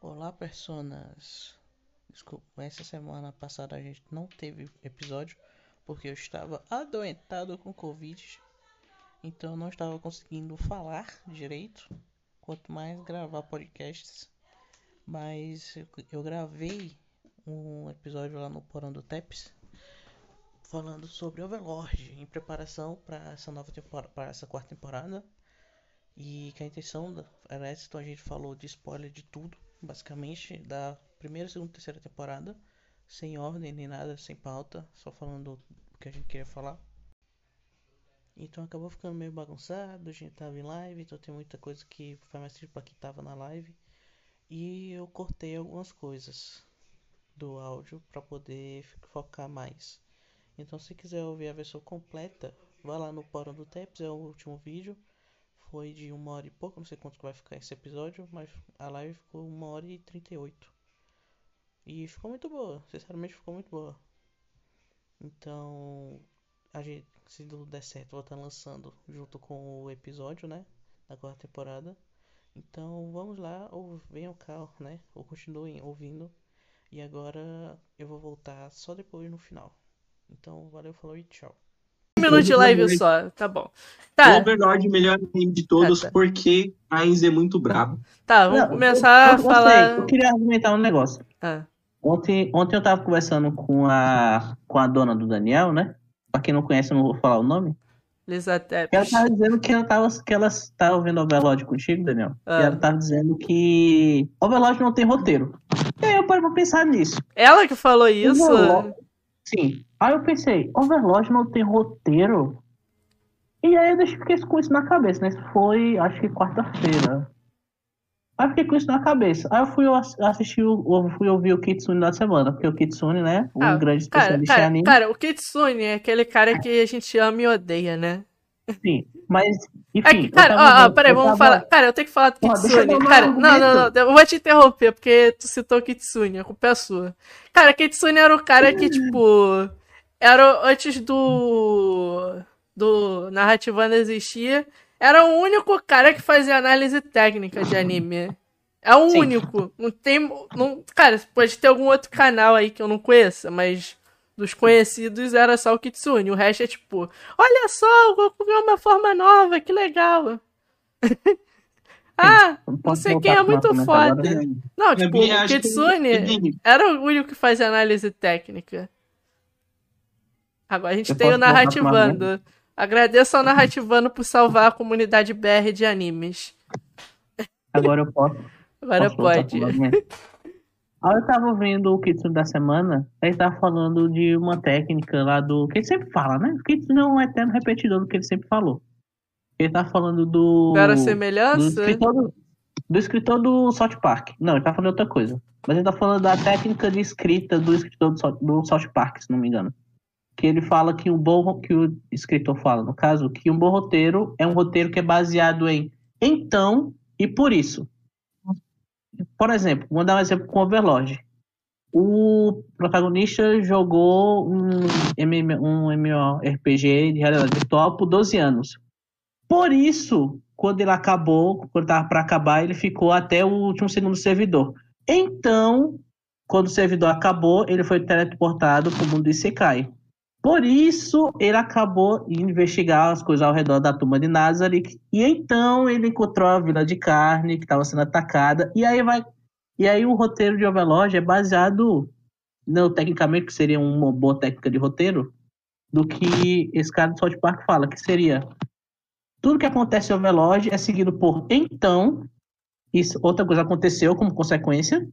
Olá, personas. Desculpa, essa semana passada a gente não teve episódio porque eu estava adoentado com Covid. Então eu não estava conseguindo falar direito, quanto mais gravar podcasts. Mas eu gravei um episódio lá no Porão do Teps falando sobre Overlord em preparação para essa nova temporada, para essa quarta temporada. E que a intenção era essa, então a gente falou de spoiler de tudo, basicamente, da primeira, segunda e terceira temporada, sem ordem nem nada, sem pauta, só falando o que a gente queria falar. Então acabou ficando meio bagunçado, a gente tava em live, então tem muita coisa que faz mais sentido pra quem tava na live. E eu cortei algumas coisas do áudio para poder focar mais. Então se quiser ouvir a versão completa, vá lá no Fórum do Teps, é o último vídeo foi de uma hora e pouco, não sei quanto vai ficar esse episódio, mas a live ficou uma hora e trinta e oito. E ficou muito boa, sinceramente ficou muito boa. Então, a gente, se tudo der certo, vou estar lançando junto com o episódio, né? Da quarta temporada. Então, vamos lá, ou venham cá, né? Ou continuem ouvindo. E agora eu vou voltar só depois no final. Então, valeu, falou e tchau minutos de live só, tá bom. Tá. O Overlord, melhor anime de todos, tá, tá. porque a Enzo é muito brabo. Tá, vamos Não, começar eu, eu, a falar. Eu, eu queria argumentar um negócio. Ah. Ontem, ontem eu tava conversando com a, com a dona do Daniel, né? Pra quem não conhece, eu não vou falar o nome. Lisa Ela tava dizendo que ela tava, que ela tava ouvindo Overlord contigo, Daniel. Ah. E ela tava dizendo que Overlord não tem roteiro. E aí eu parei pra pensar nisso. Ela que falou isso? Overlord, sim. Aí eu pensei, Overlord não tem roteiro? E aí eu fiquei com isso na cabeça, né? Foi, acho que quarta-feira. Aí eu fiquei com isso na cabeça. Aí eu fui assistir, eu fui ouvir o Kitsune da semana, porque o Kitsune, né? Um ah, grande especialista cara, em anime. Cara, o Kitsune é aquele cara que a gente ama e odeia, né? Sim, mas. Enfim, é que, cara, ó, ó, peraí, vamos tava... falar. Cara, eu tenho que falar do Kitsune. cara, não, não, não, eu vou te interromper, porque tu citou o Kitsune, a culpa é sua. Cara, Kitsune era o cara que, tipo era antes do do Narrativando existir, era o único cara que fazia análise técnica de anime. É o Sim. único. Não tem. Não, cara, pode ter algum outro canal aí que eu não conheça, mas dos conhecidos era só o Kitsune. O resto é tipo, olha só, o Goku ganhou uma forma nova, que legal. ah, não sei quem é muito foda. Não, tipo, o Kitsune era o único que fazia análise técnica. Agora a gente eu tem o Narrativando. Agradeço ao Narrativando por salvar a comunidade BR de animes. Agora eu posso. Agora posso pode. Eu tava vendo o Kitsune da semana, ele tava falando de uma técnica lá do. Que ele sempre fala, né? O Kitsune é um eterno repetidor do que ele sempre falou. Ele tá falando do. Era semelhança? Do escritor do, do escritor do South Park. Não, ele tá falando outra coisa. Mas ele tá falando da técnica de escrita do escritor do, do South Park, se não me engano que ele fala que um bom que o escritor fala, no caso, que um bom roteiro é um roteiro que é baseado em então e por isso. Por exemplo, vou dar um exemplo com Overlord. O protagonista jogou um, um MMORPG de realidade virtual por 12 anos. Por isso, quando ele acabou, quando estava para acabar, ele ficou até o último segundo servidor. Então, quando o servidor acabou, ele foi teleportado para o mundo Isekai. Por isso, ele acabou investigar as coisas ao redor da tumba de Nazareth. E então ele encontrou a vila de carne que estava sendo atacada. E aí vai. E aí o roteiro de Overlord é baseado, não tecnicamente, que seria uma boa técnica de roteiro, do que esse cara do South Park fala, que seria tudo que acontece em Overlord é seguido por então, isso, outra coisa aconteceu como consequência,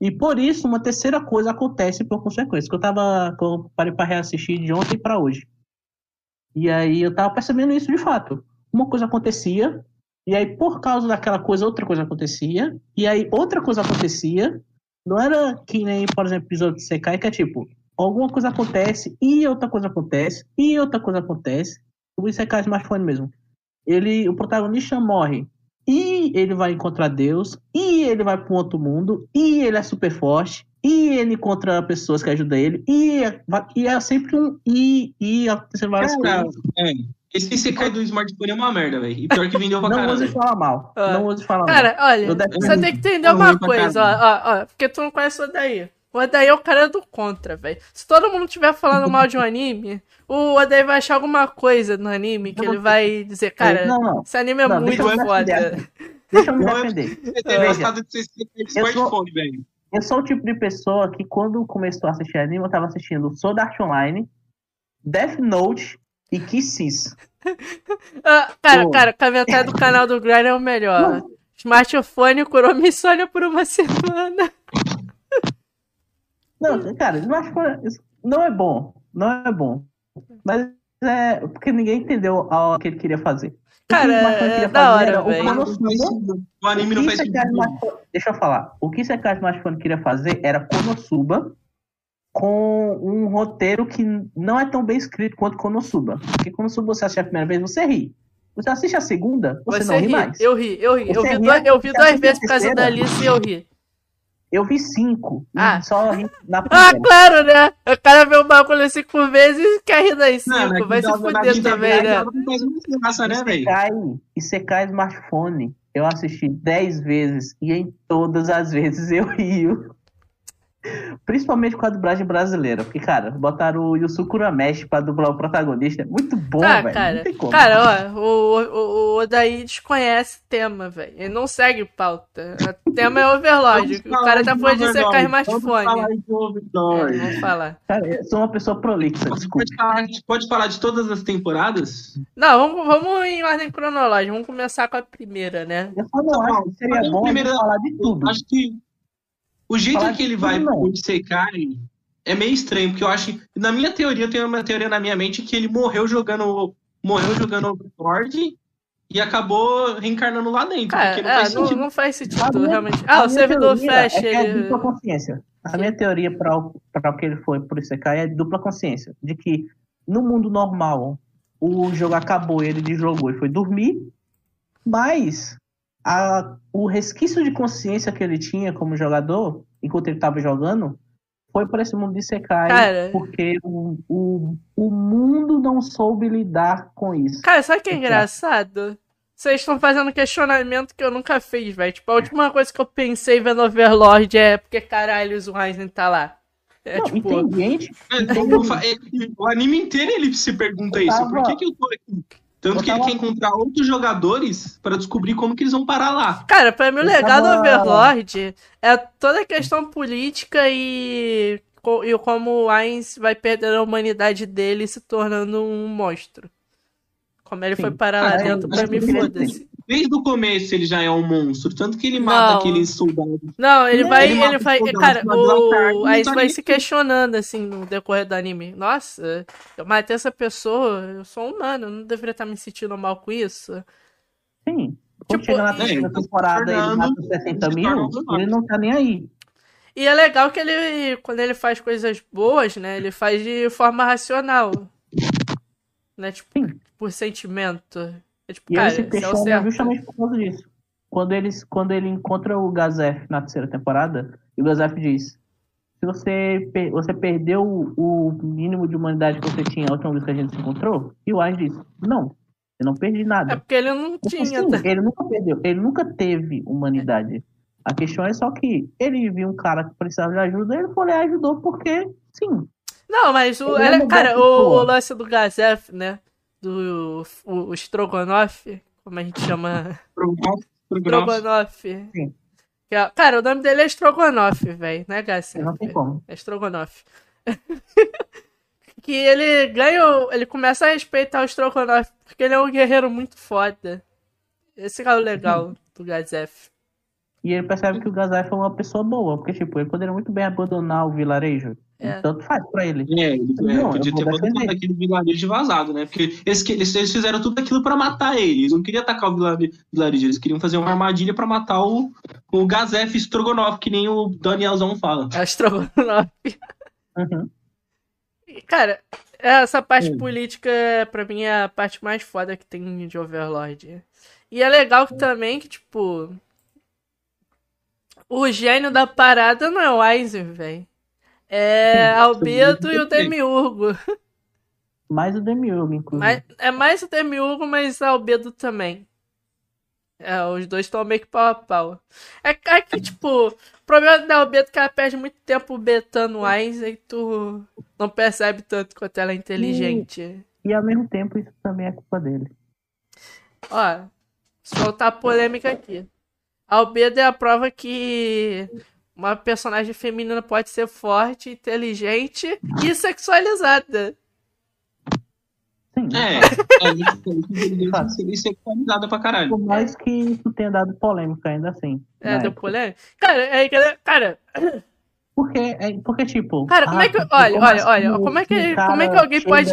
e por isso, uma terceira coisa acontece por consequência. Que eu tava. Que eu parei para reassistir de ontem para hoje. E aí eu tava percebendo isso de fato. Uma coisa acontecia, e aí por causa daquela coisa, outra coisa acontecia, e aí outra coisa acontecia. Não era que nem, por exemplo, episódio de Sekai, que é tipo, alguma coisa acontece, e outra coisa acontece, e outra coisa acontece. O Sekai é mais fã mesmo. Ele, o protagonista morre e ele vai encontrar Deus, e ele vai para um outro mundo, e ele é super forte, e ele encontra pessoas que ajudam ele, e é, e é sempre um. E, e acontecendo várias Cara, coisas. É, Esse do smartphone é uma merda, velho. E pior que vendeu pra Não caralho. use falar mal. Ah. Não use falar mal. Cara, olha, você tem que entender uma coisa, ó, ó, ó, porque tu não conhece o Odaí. O Odaí é o cara do contra, velho. Se todo mundo estiver falando mal de um anime, o Odaí vai achar alguma coisa no anime que ele vai dizer, cara, Não, não. esse anime é Não, muito foda. Deixa eu me Não é- defender. Smartphone, velho. Eu sou o tipo de pessoa que quando começou a assistir anime, eu tava assistindo Sword Art Online, Death Note e Kisses. Ah, cara, Pô. cara, comentário do canal do Grind é o melhor. Smartphone curou minha insônia por uma semana. Não, cara, eu acho que isso não é bom. Não é bom. Mas é porque ninguém entendeu a que ele queria fazer. O que Cara, o Smartphone é da fazer hora, o velho. Konosuba. O anime não O Isekai sentido. Smartphone- Deixa eu falar. O que Sekai Smartphone queria fazer era Konosuba com um roteiro que não é tão bem escrito quanto Konosuba. Porque Konosuba você assiste a primeira vez, você ri. Você assiste a segunda, você, Você não ri ri, mais. eu ri, eu ri. Eu vi, ri, duas, eu vi duas vezes por causa da? Alice e eu ri. Eu vi cinco. e Ah. Só ri na Ah, primeira. claro, né? O cara vê o bagulho cinco vezes e quer rir das Não, cinco. na Vai se fuder também, né? Não graça, né, velho? Isekai, Isekai Smartphone, eu assisti 10 vezes e em todas as vezes eu rio. Principalmente com a dublagem brasileira. Porque, cara, botaram o Yusuke Urameshi pra dublar o protagonista. É muito bom, Ah, velho. cara, Não tem como. cara, ó, o, o, o Odaí desconhece tema, velho. Ele não segue pauta. O tema é Overlord. O cara tá falando de secar smartphone. Vamos falar de É, Overlord. vamos falar. Cara, eu sou uma pessoa prolixa, desculpa. pode falar, pode falar de todas as temporadas? Não, vamos, vamos em ordem cronológica. Vamos começar com a primeira, né? Eu só não acho que seria bom a gente primeiro- falar de tudo. Acho que o jeito Falar que ele vai Isekai é meio estranho, porque eu acho que, na minha teoria, eu tenho uma teoria na minha mente que ele morreu jogando morreu jogando Overlord e acabou reencarnando lá dentro, Cara, porque não é, faz não, sentido. não faz A sentido, minha- realmente. Ah, o servidor é que é ele. dupla consciência. A minha teoria para o, que ele foi por Isekai é dupla consciência. De que no mundo normal o jogo acabou, ele desjogou e foi dormir, mas a, o resquício de consciência que ele tinha como jogador, enquanto ele estava jogando, foi para esse mundo de Isekai, Cara. porque o, o, o mundo não soube lidar com isso. Cara, sabe o que é engraçado? Vocês estão fazendo um questionamento que eu nunca fiz, velho. Tipo, a última coisa que eu pensei vendo Overlord é porque caralho o Ryzen tá lá. É Não, e tipo. tem gente É, é, O anime inteiro ele se pergunta isso. tava- Por que, que eu tô aqui? Tanto que ele quer encontrar outros jogadores pra descobrir como que eles vão parar lá. Cara, pra mim o Eu legado do Overlord é toda a questão política e, e como o Ainz vai perder a humanidade dele e se tornando um monstro. Como ele Sim. foi parar lá Ah, é, dentro, pra mim foda-se. Desde o começo ele já é um monstro. Tanto que ele mata Não. aqueles soldados. Não, ele Não, vai, ele vai, soldados cara, o Ainz tá vai se aí. questionando assim no decorrer do anime. Nossa, eu matei essa pessoa, eu sou humano, eu não deveria estar me sentindo mal com isso. Sim. Quando Tipo, chega na terceira temporada e ele mata 60 se mil, ele não tá nem aí. E é legal que ele, quando ele faz coisas boas, né, ele faz de forma racional. Né, tipo, Sim. por sentimento. É tipo, E cara, ele se é questiona certo. justamente por causa disso. Quando, eles, quando ele encontra o Gazef na terceira temporada, e o Gazef diz: Se você, você perdeu o mínimo de humanidade que você tinha a última vez que a gente se encontrou, e o Ash diz: Não, eu não perdi É nada. porque ele não Porque, tinha. sim, tá? ele nunca perdeu, ele nunca teve humanidade. A questão é só que ele viu um cara que precisava de ajuda, ele foi lá e ajudou porque, sim, Não, mas o, Ele é uma cara, o, o lance do Gazef, né? Do o, o Strogonoff, como a gente chama. Strogonoff. É- Cara, o nome dele é Strogonoff, velho. Não é Gazef. não tem como. É Strogonoff. que ele ganha. Ele começa a respeitar o Strogonoff porque ele é um guerreiro muito foda. Esse é o legal do Gazef. E ele percebe que o Gazef é uma pessoa boa, porque, tipo, ele poderia muito bem abandonar o vilarejo. É. Tanto faz pra ele. É, ele Não, é, podia ter abandonado aquele vilarejo vazado, né? Porque eles, eles, eles fizeram tudo aquilo pra matar ele. Eles não queriam atacar o vilare- vilarejo, eles queriam fazer uma armadilha pra matar o, o Gazef Strogonoff, que nem o Danielzão fala. É o Strogonoff. Uhum. Cara, essa parte Hum. política, pra mim, é a parte mais foda que tem de Overlord. E é legal que também que, tipo. O gênio da parada não é o Aizen, velho. É Sim, Albedo e o. Demiurgo. Mais o Demiurgo, inclusive. Mas, é mais o Demiurgo, mas é Albedo também. É, os dois estão meio que pau a pau. É, é que, tipo, o problema da Albedo é que ela perde muito tempo betando o Einstein e tu não percebe tanto quanto ela é inteligente. E, e ao mesmo tempo isso também é culpa dele. Ó, soltar polêmica aqui. Albedo é a prova que uma personagem feminina pode ser forte, inteligente e sexualizada. Sim. É, é inteligente sexualizada pra caralho. Por mais que isso tenha dado polêmica ainda assim. É, deu polêmica? Cara, é, cara. Porque, é, porque, tipo. Cara, como é que. Olha, olha, olha. Como é que, como é que alguém pode.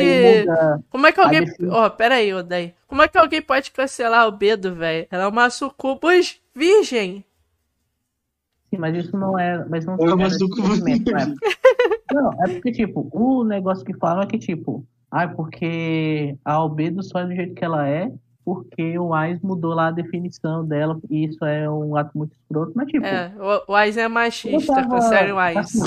Como é que alguém. Ó, oh, pera aí, Odaí. Como é que alguém pode cancelar o Bedo, velho? Ela é uma sucubus virgem. Sim, mas isso não é. Mas não é uma sucubus virgem. Não, é porque, tipo, o negócio que falam é que, tipo, ah, porque a albedo só é do jeito que ela é, porque o Wise mudou lá a definição dela, e isso é um ato muito escroto, mas tipo. É, o Wise é machista, tava, sério Wise. Assim,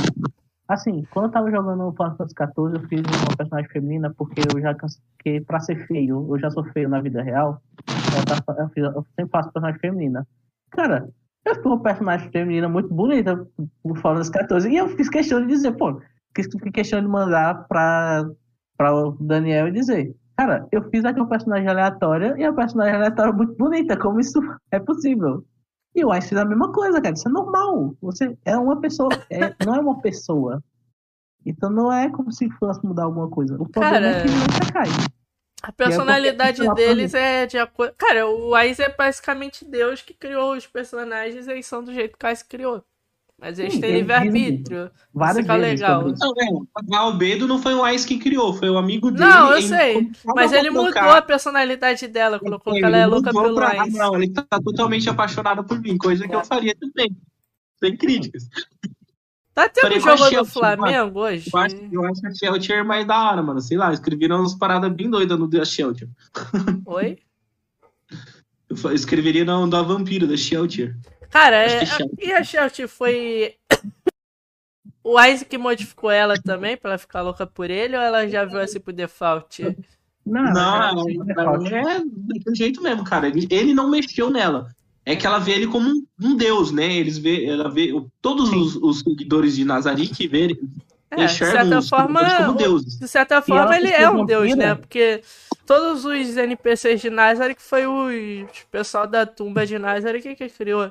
assim, quando eu tava jogando Final Fantasy XIV, eu fiz uma personagem feminina porque eu já cansei, pra ser feio, eu já sou feio na vida real, eu, fiz, eu sempre faço personagem feminina. Cara, eu fiz uma personagem feminina muito bonita por Final Fantasy XIV, e eu fiz questão de dizer, pô, fiz questão de mandar pra para o Daniel e dizer: Cara, eu fiz aqui uma personagem aleatória e a personagem aleatória é muito bonita, como isso é possível? E o Ice fez a mesma coisa, cara. Isso é normal. Você é uma pessoa, é, não é uma pessoa. Então não é como se fosse mudar alguma coisa. O problema cara, é que ele cai. A personalidade é deles é de acordo. Cara, o Ice é basicamente Deus que criou os personagens e eles são do jeito que o Ice criou. Mas eles têm livre-arbítrio. Várias fica legal. Não, é, o Albedo não foi o Ice que criou, foi o amigo dele. Não, eu sei. Mas ele mudou a personalidade dela, colocou que ela é louca pelo pra... Ice. Não, ele tá totalmente apaixonado por mim, coisa é. que eu faria também. Sem críticas. Tá tendo jogo do Flamengo hoje? Eu acho, eu acho que a Shelter é mais da hora, mano. Sei lá, escreveram umas paradas bem doidas no da Shelter. Oi? Eu escreveria no da Vampiro, da Shelter. Cara, é, e a Shelty foi. o Isaac modificou ela também pra ela ficar louca por ele ou ela já viu assim por default? Não, não, é daquele jeito mesmo, cara. Ele, ele não mexeu nela. É que ela vê ele como um, um deus, né? Eles vê, ela vê todos os, os, seguidores de Nazarick vê, é, de certa forma, como deuses. De certa forma, ele é um deus, né? Porque todos os NPCs de Nazarick foi o pessoal da tumba de Nazarick que criou.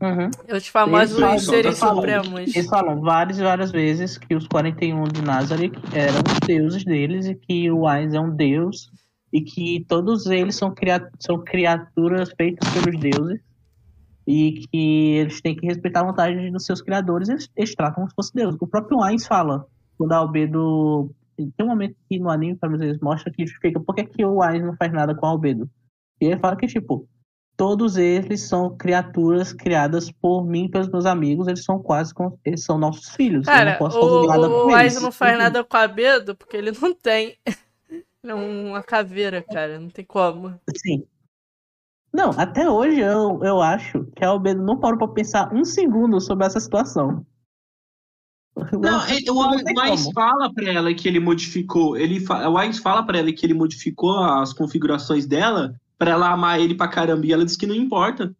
Uhum. Os famosos eles seres falam, supremos. Eles falam várias e várias vezes que os 41 de Nazareth eram os deuses deles e que o Wise é um deus e que todos eles são, criat são criaturas feitas pelos deuses e que eles têm que respeitar a vontade dos seus criadores eles, eles tratam como se fosse Deus. O próprio Wise fala, quando a Albedo. Tem um momento que no anime, para eles mostra que explica por que, que o Wise não faz nada com a Albedo. E ele fala que, tipo, todos eles são criaturas criadas por mim pelos meus amigos. Eles são quase como, eles são nossos filhos. Cara, eu não posso fazer nada o, com o eles. não faz nada com a Bedo porque ele não tem. É uma caveira, cara. Não tem como. Sim. Não, até hoje eu, eu acho que a Albedo não parou pra pensar um segundo sobre essa situação. Não, ele, o Wise fala para ela que ele modificou. Ele, o Wise fala para ela que ele modificou as configurações dela pra ela amar ele pra caramba. E ela diz que não importa.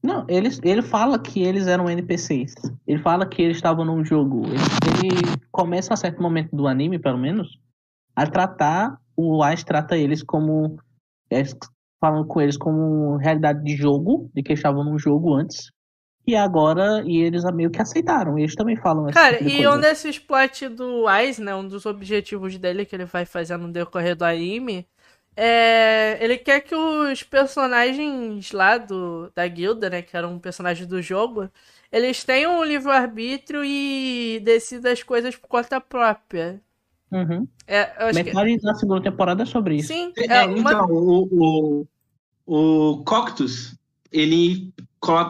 Não, ele, ele fala que eles eram NPCs. Ele fala que eles estavam num jogo. Ele, ele começa a certo momento do anime, pelo menos, a tratar. O Ice trata eles como. É, falando com eles como realidade de jogo, de que estavam num jogo antes. E agora, e eles meio que aceitaram. Eles também falam Cara, tipo e um desses plot do Ice, né? Um dos objetivos dele que ele vai fazer no decorrer do anime é, ele quer que os personagens lá do, da guilda, né, que eram personagens do jogo, eles tenham um livre-arbítrio e decidam as coisas por conta própria. Uhum. É, Metade que... da segunda temporada é sobre isso. Sim, é, é uma... Então, o, o, o Coctus, ele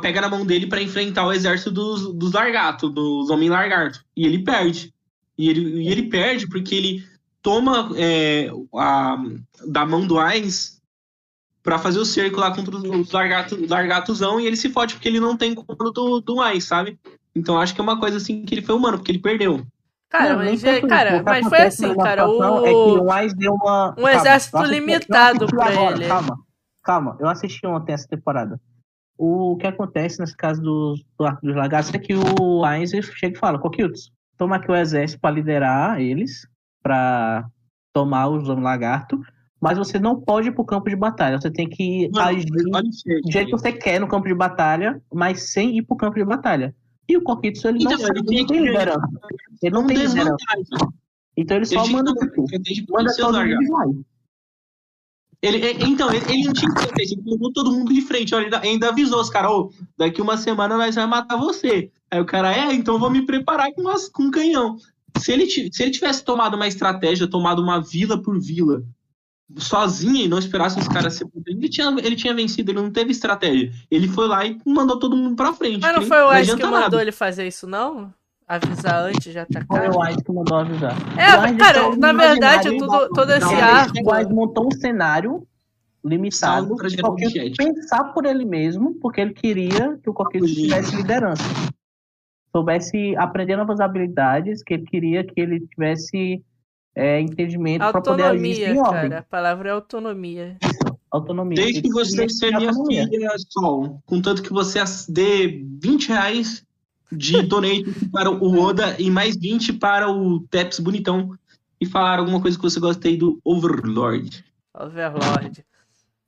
pega na mão dele para enfrentar o exército dos, dos largatos, dos homens largatos. E ele perde. E ele, e ele perde porque ele toma é, a, da mão do Ainz para fazer o cerco lá contra os largatos, largatozão e ele se fode porque ele não tem comando do, do Ainz, sabe? Então acho que é uma coisa assim que ele foi humano, porque ele perdeu. Cara, Não, nem mas, tanto cara, isso. O que mas foi assim, na cara. adaptação O... É que o Wise deu uma. um Calma, exército assisti- limitado pra agora, ele. Calma, calma. Eu assisti ontem essa temporada. O que acontece nesse caso dos, do Arco dos Lagartos é que o Wise chega e fala: Coquiltos, toma aqui o exército pra liderar eles, pra tomar os Homens Lagarto, mas você não pode ir pro campo de batalha. Você tem que Mano, agir do jeito que você quer no campo de batalha, mas sem ir pro campo de batalha. E o Coquito, ele não, Então, sabe, ele não tem tem que- liderança. Ele não tem liderança. Então ele só Ele tinha manda, que estratégia pra manda todo mundo e vai. Ele, ele- então, ele, ele não tinha estratégia, ele colocou todo mundo de frente. Olha, ele ainda- ainda avisou os caras, daqui uma semana nós vamos matar você. Aí o cara, é, então vou me preparar com, umas- com um canhão. Se ele, se ele tivesse tomado uma estratégia, tomado uma vila por vila, sozinho e não esperasse os caras se ele tinha, ele tinha vencido, ele não teve estratégia. Ele foi lá e mandou todo mundo pra frente. Mas não foi o adianta que mandou nada. ele fazer isso, não? Avisar antes de Foi atacar? o Wise que mandou avisar. É, O Wise cara, na verdade, tudo, todo esse não, arco. O Wise montou um cenário limitado objeto. pensar por ele mesmo, porque ele queria que o Coquito Sim. tivesse liderança. Soubesse aprender novas habilidades, que ele queria que ele tivesse é, entendimento para poder agir ordem. cara. A palavra é autonomia. Autonomia. Desde que você seja minha filha, Sol, contanto que você dê 20 reais de donate para o Oda e mais 20 para o Teps Bonitão e falar alguma coisa que você gosta aí do Overlord. Overlord.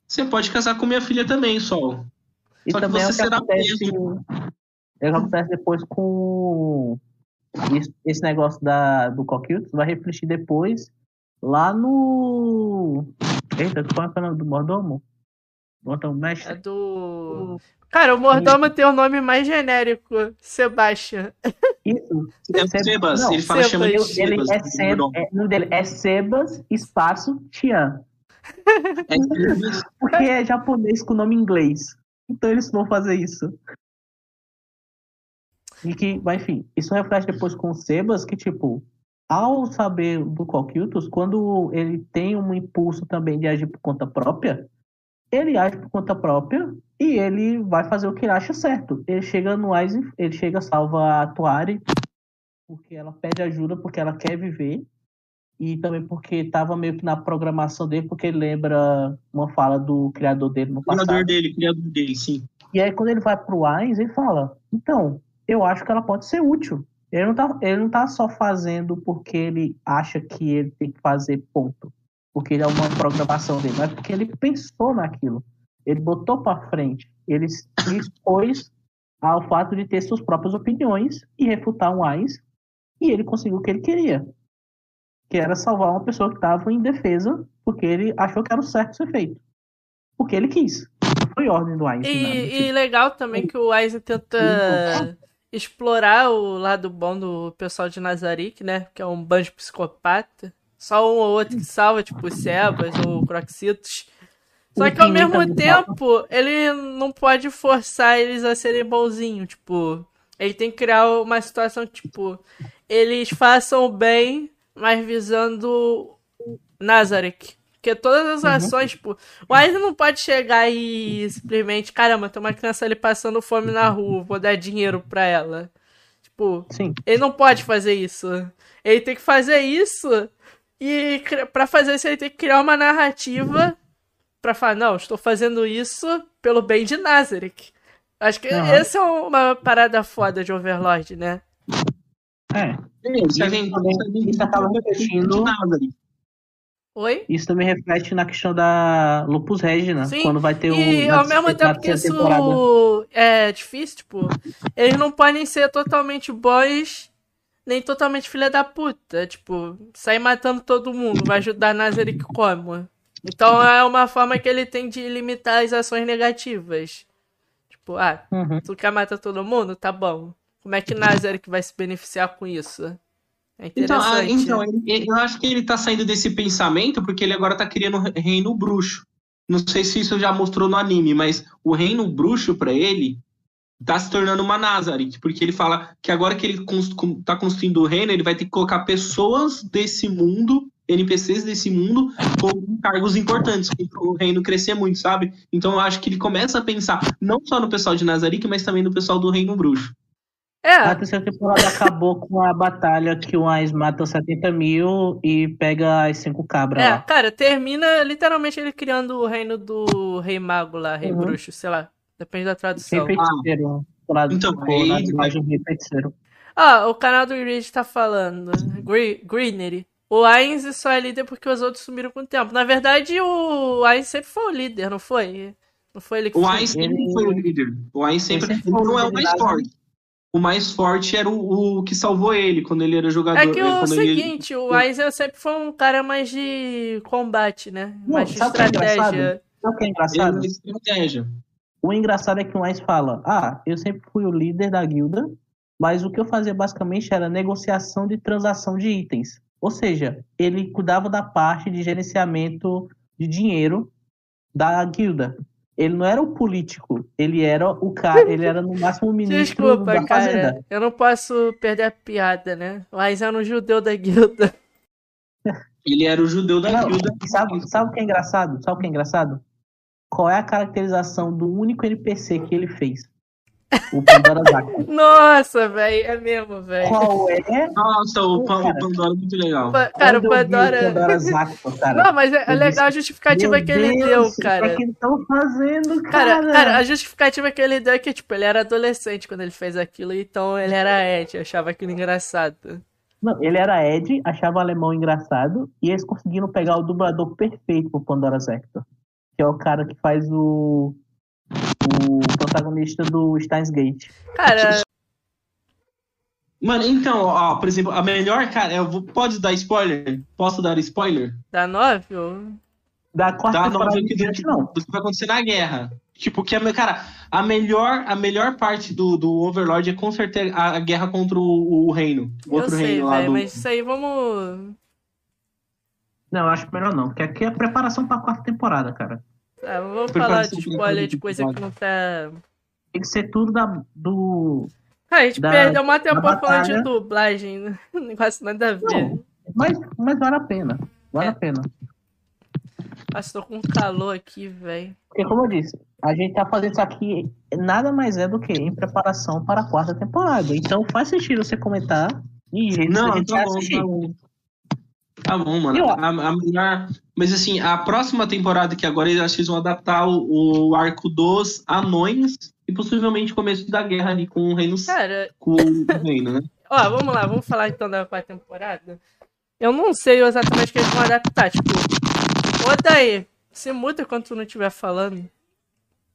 Você pode casar com minha filha também, Sol. E Só que também é o você que será acontece, preso. é o que acontece depois com esse, esse negócio da, do Coquiltos, vai refletir depois lá no. Eita, qual é o nome do mordomo? Bota o É mestre. do. Cara, o Mordomo tem o nome mais genérico, Sebastian. Isso. É Sebas, não, ele fala Sebas. chama de Ele Sebas. é, Seb, não. é, o nome dele é Sebas, espaço, Tian. É Sebas. Porque é japonês com nome inglês. Então eles vão fazer isso. E que, mas enfim, isso reflete depois com o Sebas, que tipo, ao saber do Coquiltos, quando ele tem um impulso também de agir por conta própria, ele age por conta própria e ele vai fazer o que ele acha certo. Ele chega no Aizen, ele chega, salva a Tuari, porque ela pede ajuda, porque ela quer viver, e também porque estava meio que na programação dele, porque ele lembra uma fala do criador dele no passado. Criador dele, criador dele, sim. E aí quando ele vai pro Wise, ele fala, então, eu acho que ela pode ser útil. Ele não tá, ele não tá só fazendo porque ele acha que ele tem que fazer ponto. Porque ele é uma programação dele, mas porque ele pensou naquilo. Ele botou para frente. Ele se expôs ao fato de ter suas próprias opiniões e refutar um Wise. E ele conseguiu o que ele queria. Que era salvar uma pessoa que estava em defesa, porque ele achou que era o certo ser feito. Porque ele quis. Foi ordem do Wise. nada. E, e legal também que o Aizen tenta explorar o lado bom do pessoal de Nazarick, né? Que é um bando de psicopata. Só um ou outro que salva, tipo o Sebas ou o Croxitos. Só que ao mesmo tempo, ele não pode forçar eles a serem bonzinhos. Tipo, ele tem que criar uma situação que, tipo, eles façam o bem, mas visando Nazareth. Porque todas as Uhum. ações, tipo, o Aizen não pode chegar e simplesmente, caramba, tem uma criança ali passando fome na rua, vou dar dinheiro pra ela. Tipo, Sim. ele não pode fazer isso. Ele tem que fazer isso e pra fazer isso ele tem que criar uma narrativa pra falar, não, estou fazendo isso pelo bem de Nazareth. Acho que Aham. essa é uma parada foda de Overlord, né? É. Isso, a gente- também- a gente- repetindo-. Oi? Isso também reflete na questão da Lupus Regina, Sim, quando vai ter o. E ao mesmo tempo que isso temporada. é difícil, tipo, eles não podem ser totalmente bons nem totalmente filha da puta. Tipo, sair matando todo mundo vai ajudar Nazareth como? Então é uma forma que ele tem de limitar as ações negativas. Tipo, ah, Uhum. tu quer matar todo mundo? Tá bom. Como é que Nazareth vai se beneficiar com isso? É Então, ah, então ele- eu acho que ele tá saindo desse pensamento porque ele agora tá criando o reino bruxo. Não sei se isso já mostrou no anime, mas o reino bruxo pra ele tá se tornando uma Nazareth, porque ele fala que agora que ele cons- com- tá construindo o reino, ele vai ter que colocar pessoas desse mundo, NPCs desse mundo, com cargos importantes, para o reino crescer muito, sabe? Então eu acho que ele começa a pensar não só no pessoal de Nazarick, mas também no pessoal do reino bruxo. É, A terceira temporada acabou com a batalha que o Ainz mata os 70 mil e pega as cinco cabras é, lá. cara, termina literalmente ele criando o reino do rei mago lá, rei Uhum. bruxo, sei lá. Depende da tradução. feiticeiro. Lado, Então, dublagem de feiticeiro. Ah, o canal do Reed tá falando. Gre- Greenery. O Ainz só é líder porque os outros sumiram com o tempo. Na verdade, o Ainz sempre foi o líder, não foi? Não foi ele que O foi? Ainz sempre Ele- foi o líder. O Ainz sempre, sempre foi o não é o mais forte. O mais forte era o, o que salvou ele quando ele era jogador. É que o quando ele- seguinte, o Ainz sempre foi um cara mais de combate, né? Não, Mais de sabe o que é estratégia. engraçado? Sabe o que é engraçado? Ele é estratégia. O engraçado é que o Ainz fala: Ah, eu sempre fui o líder da guilda, mas o que eu fazia basicamente era negociação de transação de itens. Ou seja, ele cuidava da parte de gerenciamento de dinheiro da guilda. Ele não era o político, ele era o cara, ele era no máximo o ministro Desculpa, da cara. fazenda. Eu não posso perder a piada, né? Ainz era um judeu da guilda. Ele era o judeu da Não, guilda. sabe, sabe o que é engraçado? Sabe o que é engraçado? Qual é a caracterização do único NPC que ele fez? O Pandora Zaka. Nossa, velho, é mesmo, velho. Qual é Nossa, o, Pan- o Pandora é muito legal. Pa- Cara, o Quando vi Pandora. Pandora Zacto, cara. Não, mas é, é legal a justificativa Meu que ele Deus, deu, O que cara. é que estão fazendo, Cara, cara? cara, a justificativa que ele deu é que, tipo, ele era adolescente quando ele fez aquilo, então ele era Ed, achava aquilo engraçado. Não, ele era Ed, achava o alemão engraçado, e eles conseguiram pegar o dublador perfeito pro Pandora Zacto. Que é o cara que faz o. O protagonista do Steins Gate. Cara, Mano, então, ó, por exemplo, a melhor, cara, eu vou, pode dar spoiler? Posso dar spoiler? da novel? Da quarta temporada não, em do, não. do que vai acontecer na guerra. Tipo, que a, cara, a melhor, a melhor parte do, do Overlord é com certeza a, a guerra contra o, o reino. O outro sei, reino lá do. mas isso aí vamos. Não, eu acho melhor não, porque aqui é preparação pra quarta temporada, cara. Ah, vamos falar de de spoiler de coisa que não tá. Tem que ser tudo da, do. Cara, a gente Da- perdeu uma tempo da falando de dublagem, né? negócio nada a ver. Não, mas, mas vale a pena. Vale É. a pena. Nossa, tô com calor aqui, velho. Porque, como eu disse, a gente tá fazendo isso aqui nada mais é do que em preparação para a quarta temporada. Então faz sentido você comentar e a gente, a Não, tá vai bom, tá bom. Tá bom, mano. Eu- A, a melhor. Mas assim, a próxima temporada que agora eles acho que eles vão adaptar o, o arco dos anões e possivelmente o começo da guerra ali com o reino. Cara, Com o reino, né? Ó, vamos lá, vamos falar então da quarta temporada. Eu não sei exatamente o que eles vão adaptar, tipo. Ô daí, se muda quando tu não estiver falando.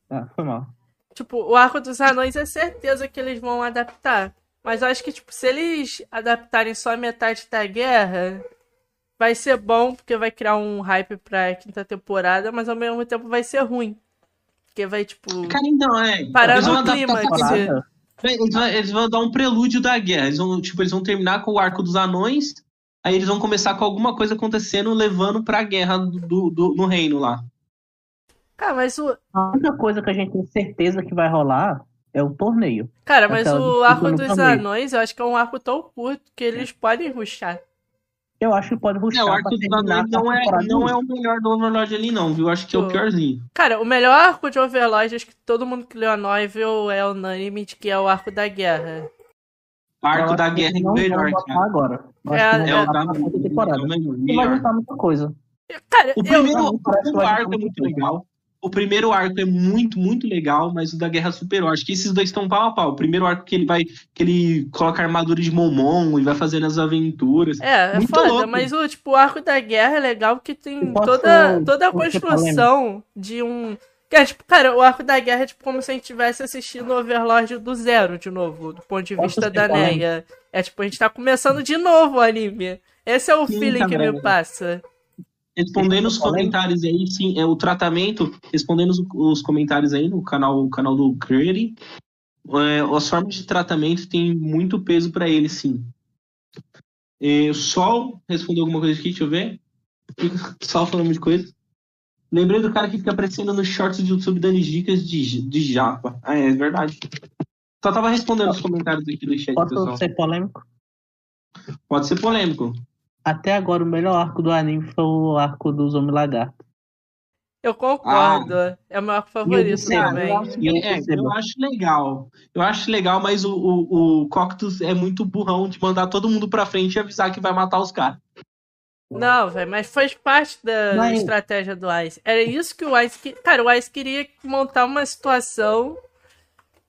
Ah, foi mal. Tipo, o arco dos anões é certeza que eles vão adaptar. Mas eu acho que, tipo, se eles adaptarem só a metade da guerra, vai ser bom, porque vai criar um hype pra quinta temporada, mas ao mesmo tempo vai ser ruim. Porque vai, tipo. Cara, então, é. No vão adaptar clima? Eles vão, eles vão dar um prelúdio da guerra. Eles vão, tipo, eles vão terminar com o arco dos anões. Aí eles vão começar com alguma coisa acontecendo, levando pra guerra do, do, no reino lá. Cara, mas o. A única coisa que a gente tem certeza que vai rolar é o torneio. Cara, mas Aquela o arco dos torneio. anões, eu acho que é um arco tão curto que eles podem ruxar. Eu acho que pode É, ruxar o pra arco dos terminar anões a não é, não é o melhor do Overlord ali, não, viu? Acho que é o piorzinho. Cara, o melhor arco de Overlord, acho que todo mundo que leu a novel é unânime de que é o arco da guerra. O arco Eu da acho que guerra é não o melhor, cara. agora. Eu É, É o da é temporada. o melhor. E vai juntar muita coisa. Cara, O primeiro, não, o arco é muito legal. O primeiro arco é muito, muito legal, mas o da Guerra superou. Acho que esses dois estão pau a pau. O primeiro arco que ele vai. que ele coloca a armadura de Momon e vai fazendo as aventuras. É, é Muito foda, louco. mas o, tipo, o arco da guerra é legal porque tem posso- toda, toda a construção de um. Que é, tipo, cara, o arco da guerra é tipo como se a gente tivesse assistindo o Overlord do zero de novo, do ponto de Posso vista da? Neia. É tipo, a gente tá começando de novo o anime. Esse é o Sim, feeling que cara. me passa. Respondendo os comentários aí, sim, é o tratamento, respondendo os, os comentários aí no canal, o canal do Grady, é, as formas de tratamento têm muito peso pra ele, sim. É, o Sol respondeu alguma coisa aqui, deixa eu ver. Sol falando de coisa. Lembrei do cara que fica aparecendo nos shorts do YouTube dando dicas de, de japa. Ah, é, é verdade. Só tava respondendo os comentários aqui do chat, Posso pessoal. ser polêmico? Pode ser polêmico. Até agora, o melhor arco do anime foi o arco dos Homem Lagarto. Eu concordo. Ah, é o meu arco favorito também. Eu acho, é, eu acho, legal. Eu acho legal, mas o, o, o Coctus é muito burrão de mandar todo mundo pra frente e avisar que vai matar os caras. Não, velho, mas faz parte da mas... estratégia do Ice. Era isso que o Ice. Que... Cara, o Ice queria montar uma situação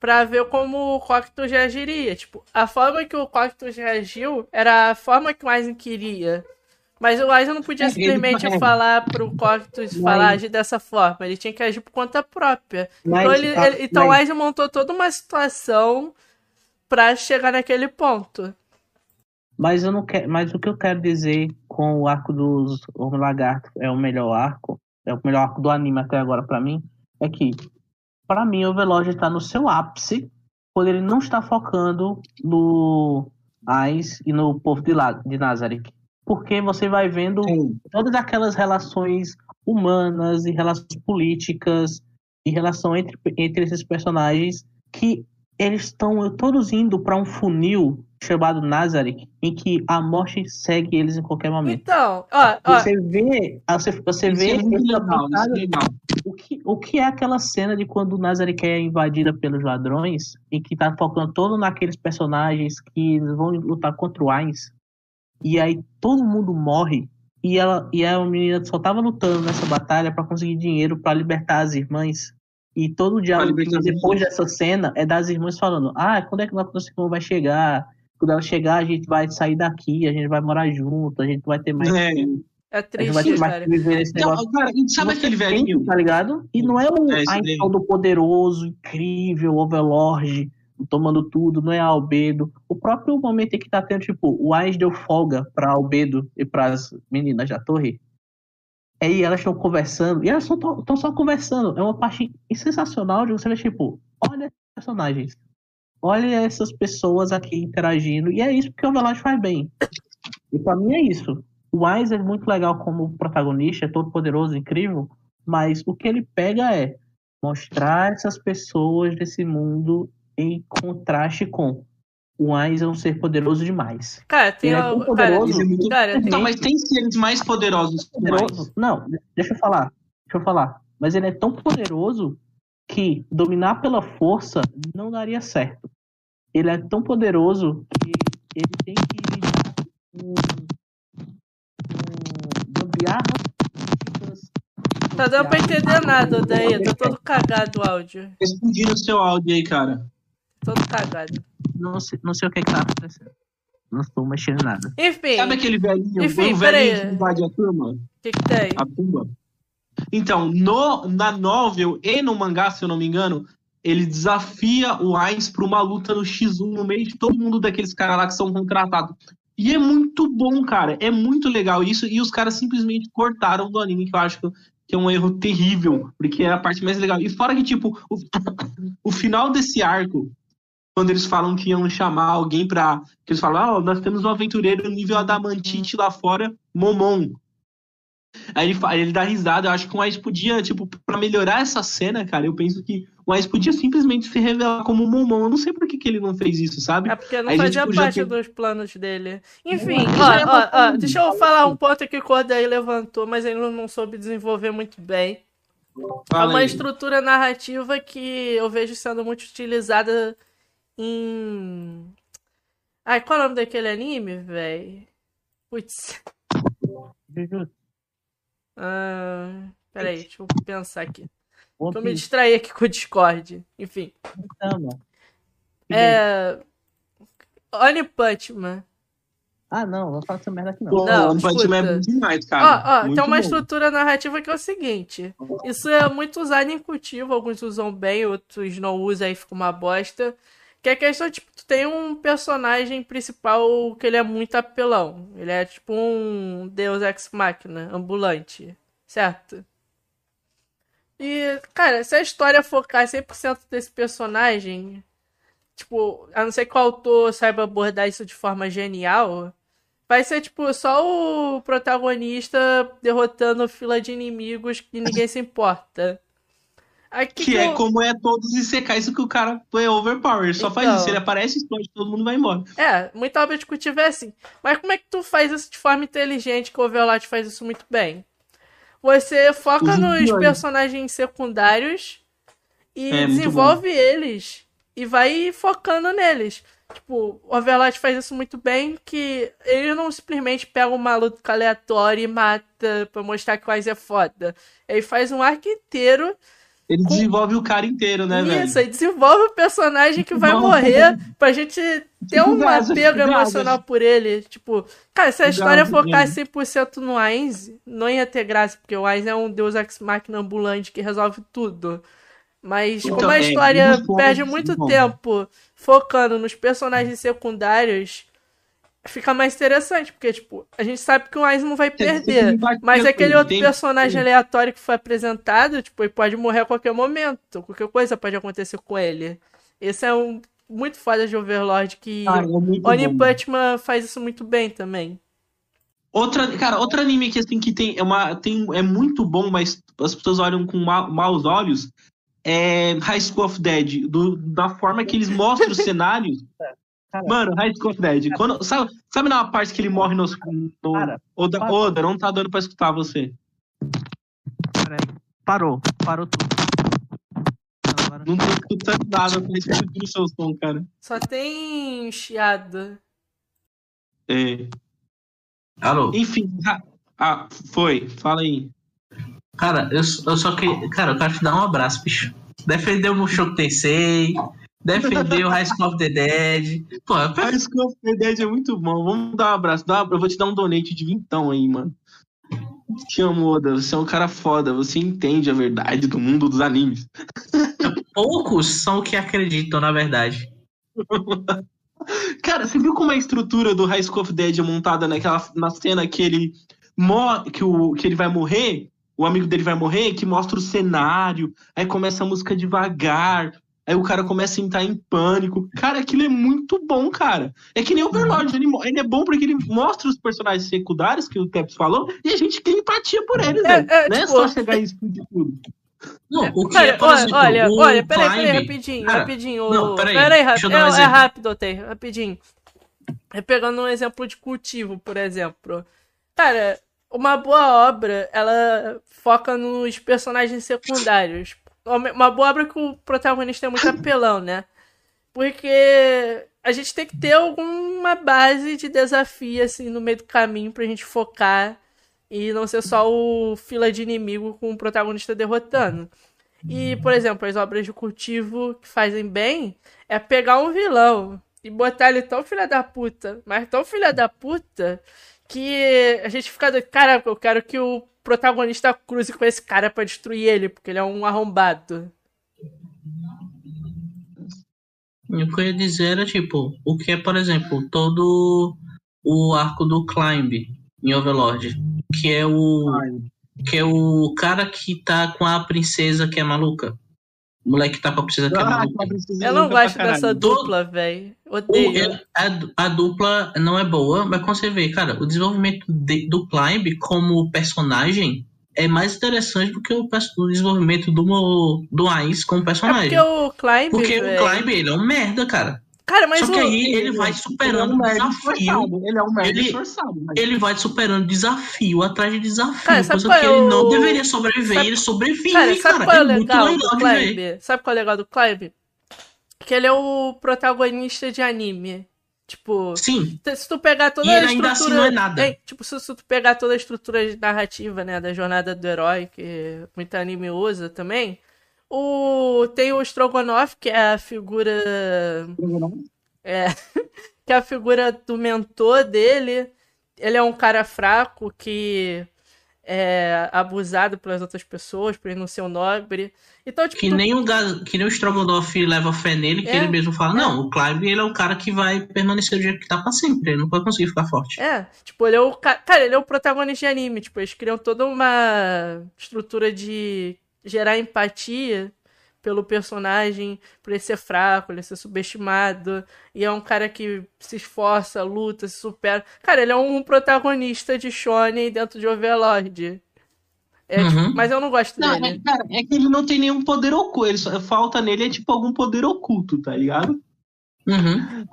para ver como o Coctus reagiria. Tipo, a forma que o Coctus reagiu era a forma que o Ice queria. Mas o Aizen não podia simplesmente falar pro Coctus falar agir dessa forma. Ele tinha que agir por conta própria. Mas, então, ele, ele, então mas... o Aizen montou toda uma situação para chegar naquele ponto. Mas eu não quero. Mas o que eu quero dizer com o arco dos Homem Lagarto é o melhor arco, é o melhor arco do anime até agora para mim, é que para mim o Veloz está no seu ápice quando ele não está focando no Ais e no povo de, La de Nazareth porque você vai vendo Sim. todas aquelas relações humanas e relações políticas e relação entre, entre esses personagens que eles estão todos indo para um funil chamado Nazareth, em que a morte segue eles em qualquer momento. Então, ó, ó. você vê, você, você vê é legal, o que o que é aquela cena de quando Nazareth é invadida pelos ladrões e que tá focando todo naqueles personagens que vão lutar contra o Ainz e aí todo mundo morre. E ela e a menina só tava lutando nessa batalha para conseguir dinheiro para libertar as irmãs. E todo dia depois dessa cena é das irmãs falando: "Ah, quando é que nossa irmã vai chegar? Quando ela chegar, a gente vai sair daqui, a gente vai morar junto, a gente vai ter mais é. É triste, vai ter mais cara. esse negócio. Não, cara, sabe aquele velhinho? Tá ligado? E não é o é do poderoso, incrível, Overlord tomando tudo, não é Albedo. O próprio momento em que tá tendo, tipo, o Ais deu folga pra Albedo e pras meninas da torre. Aí elas estão conversando, e elas estão só conversando. É uma parte sensacional de você ver, tipo, olha esses personagens. Olha essas pessoas aqui interagindo. E é isso que o Overlord faz bem. E pra mim é isso. O Wise é muito legal como protagonista, é todo poderoso, incrível. Mas o que ele pega é mostrar essas pessoas desse mundo em contraste com o Ainz é um ser poderoso demais. Cara, tem ele é tão poderoso. Cara, cara, mas tem seres mais poderosos. Poderoso. Não, deixa eu falar. Deixa eu falar. Mas ele é tão poderoso que dominar pela força não daria certo. Ele é tão poderoso que ele tem que lidar com, com gambiarras Tá dando pra entender nada daí, tô todo cagado o áudio. Explodindo o seu áudio aí, cara. Todo cagado. Não sei, não sei o que, que tá acontecendo. Não estou mexendo nada. Enfim. Sabe aquele velhinho, Enfim, o velhinho que invade a turma? O que, que tem? A tumba. Então, no, na novel e no mangá, se eu não me engano, ele desafia o Ainz para uma luta no X1 no meio de todo mundo daqueles caras lá que são contratados. E é muito bom, cara. É muito legal isso. E os caras simplesmente cortaram do anime, que eu acho que é um erro terrível, porque é a parte mais legal. E fora que, tipo, o, o final desse arco quando eles falam que iam chamar alguém pra. Que eles falam, oh, nós temos um aventureiro nível adamantite lá fora, Momon. Aí ele, ele dá risada, eu acho que o Ice podia, tipo, pra melhorar essa cena, cara, eu penso que o Ice podia simplesmente se revelar como Momon. Eu não sei por que, que ele não fez isso, sabe? É porque não Aí fazia parte ter... dos planos dele. Enfim, ó, ó, ó, deixa eu falar um ponto que o Corday levantou, mas ele não soube desenvolver muito bem. Fala é uma aí. estrutura narrativa que eu vejo sendo muito utilizada em. Ai, qual é o nome daquele anime, velho? Putz. Ah, peraí, deixa eu pensar aqui. Vou me distrair aqui com o Discord. Enfim. É. One Punch Man. Ah, não, vou falar essa merda aqui não. Não, One Punch Man é demais, cara. Ó, ó, tem uma bom. estrutura narrativa que é o seguinte. Isso é muito usado em cultivo, alguns usam bem, outros não usam e fica uma bosta. Que é questão, tipo, tu tem um personagem principal que ele é muito apelão. Ele é tipo um Deus Ex Machina, ambulante. Certo? E, cara, se a história focar 100% desse personagem, tipo, a não ser que o autor saiba abordar isso de forma genial, vai ser, tipo, só o protagonista derrotando fila de inimigos que ninguém se importa. Aqui que, é como é todos os secais que o cara é overpower. Ele só então, faz isso. Ele aparece, explode, todo mundo vai embora. É, muito obra discutível é assim. Mas como é que tu faz isso de forma inteligente que o Overlord faz isso muito bem? você foca nos personagens secundários e é, desenvolve eles. E vai focando neles. Tipo, o Overlord faz isso muito bem, que ele não simplesmente pega um maluco aleatório e mata pra mostrar que o Wise é foda. Ele faz um arco inteiro. Ele com... desenvolve o cara inteiro, né, isso, velho? Isso, ele desenvolve o personagem que vai Não. morrer pra gente ter um apego emocional por ele. Tipo, cara, se a história focasse 100% no Ainz, não ia ter graça, porque o Ainz é um deus ex-máquina ambulante que resolve tudo. Mas então, como a é, história é, perde muito tempo focando nos personagens secundários, fica mais interessante, porque, tipo, a gente sabe que o Ainz não vai perder, mas aquele outro personagem aleatório que foi apresentado, tipo, ele pode morrer a qualquer momento, qualquer coisa pode acontecer com ele. Esse é um muito foda de Overlord, que ah, é Oni Putman faz isso muito bem também. Outra, cara, outro anime que assim que tem é uma tem é muito bom, mas as pessoas olham com ma maus olhos, é High School of Dead, do, da forma que eles mostram os cenários. Mano, High School of Dead. Quando, sabe, sabe na parte que ele morre no. no cara, Oda, Oda, não tá dando pra escutar você. Peraí. Parou, parou tudo. Agora... Não tô escutando nada, tô escutando o seu som, cara. Só tem chiado. É. Alô? Enfim, ah, foi, fala aí. Cara, eu, eu só que. Cara, eu quero te dar um abraço, bicho. Defendeu o Mushoku Tensei, defendeu High School of the Dead. Pô, High School of the Dead é muito bom. Vamos dar um abraço. Dá, eu vou te dar um donate de vintão aí, mano. Te amo, Oda. Você é um cara foda. Você entende a verdade do mundo dos animes. Poucos são o que acreditam, na verdade. Cara, você viu como a estrutura do High School of Dead é montada naquela na cena que ele que, o, que ele vai morrer? o amigo dele vai morrer, que mostra o cenário, aí começa a música devagar, aí o cara começa a entrar em pânico. Cara, aquilo é muito bom, cara. É que nem o Overlord, ele, ele é bom porque ele mostra os personagens secundários, que o Teps falou, e a gente tem empatia por eles, é, é, Não é tipo... só chegar e explodir tudo. Não, o que cara, é, por olha, exemplo, olha, olha, peraí, peraí, rapidinho, cara, rapidinho. Não, peraí, peraí rápido, é, um é rápido, Otei, rapidinho. É pegando um exemplo de cultivo, por exemplo. Cara, uma boa obra, ela foca nos personagens secundários. Uma boa obra que o protagonista é muito apelão, né? Porque a gente tem que ter alguma base de desafio, assim, no meio do caminho pra gente focar e não ser só o fila de inimigo com o protagonista derrotando. E, por exemplo, as obras de cultivo que fazem bem é pegar um vilão e botar ele tão filha da puta, mas tão filha da puta, que a gente fica doido. Cara, eu quero que o protagonista cruze com esse cara para destruir ele, porque ele é um arrombado. O que eu ia dizer era, tipo, o que é, por exemplo, todo o arco do Climb em Overlord, que é o que é o cara que tá com a princesa que é maluca. O moleque tá com a princesa que é ah, maluca. Eu não gosto dessa dupla, velho. Odeio. A, a, dupla não é boa, mas quando você vê, cara, o desenvolvimento de, do Climb como personagem é mais interessante do que o, o desenvolvimento do, do Ainz como personagem. É porque o Climb. Porque véio. o Climb, ele é um merda, cara. Cara, mas Só que aí ele vai superando ele é um desafio. Ele é um merda ele, esforçado. Mas... ele vai superando desafio atrás de desafio. Cara, coisa que ele não deveria sobreviver. Sabe... Ele sobrevive, cara. Sabe cara. Qual é, é legal muito legal do Clive? Sabe qual é o legal do Clive? Que ele é o protagonista de anime. Tipo, Sim. se tu pegar toda e a estrutura. Assim não é nada. É, tipo, se, se tu pegar toda a estrutura narrativa, né, da jornada do herói, que muito anime usa também. O, tem o Strogonoff, que é a figura. É, que é a figura do mentor dele. Ele é um cara fraco que é abusado pelas outras pessoas, por ele não ser um nobre. Então, tipo, que, nem o, que nem o Strogonoff leva fé nele, que é, ele mesmo fala, é. não, o Clive ele é o cara que vai permanecer do jeito que tá pra sempre, ele não vai conseguir ficar forte. É, tipo, ele é o cara, ele é o protagonista de anime, tipo, eles criam toda uma estrutura de gerar empatia pelo personagem, por ele ser fraco, ele ser subestimado, e é um cara que se esforça, luta, se supera. Cara, ele é um protagonista de shonen dentro de Overlord. É, tipo, uhum. tipo, mas eu não gosto não, dele. É, cara, é que ele não tem nenhum poder oculto. Ele só, falta nele é tipo algum poder oculto, tá ligado? Uhum.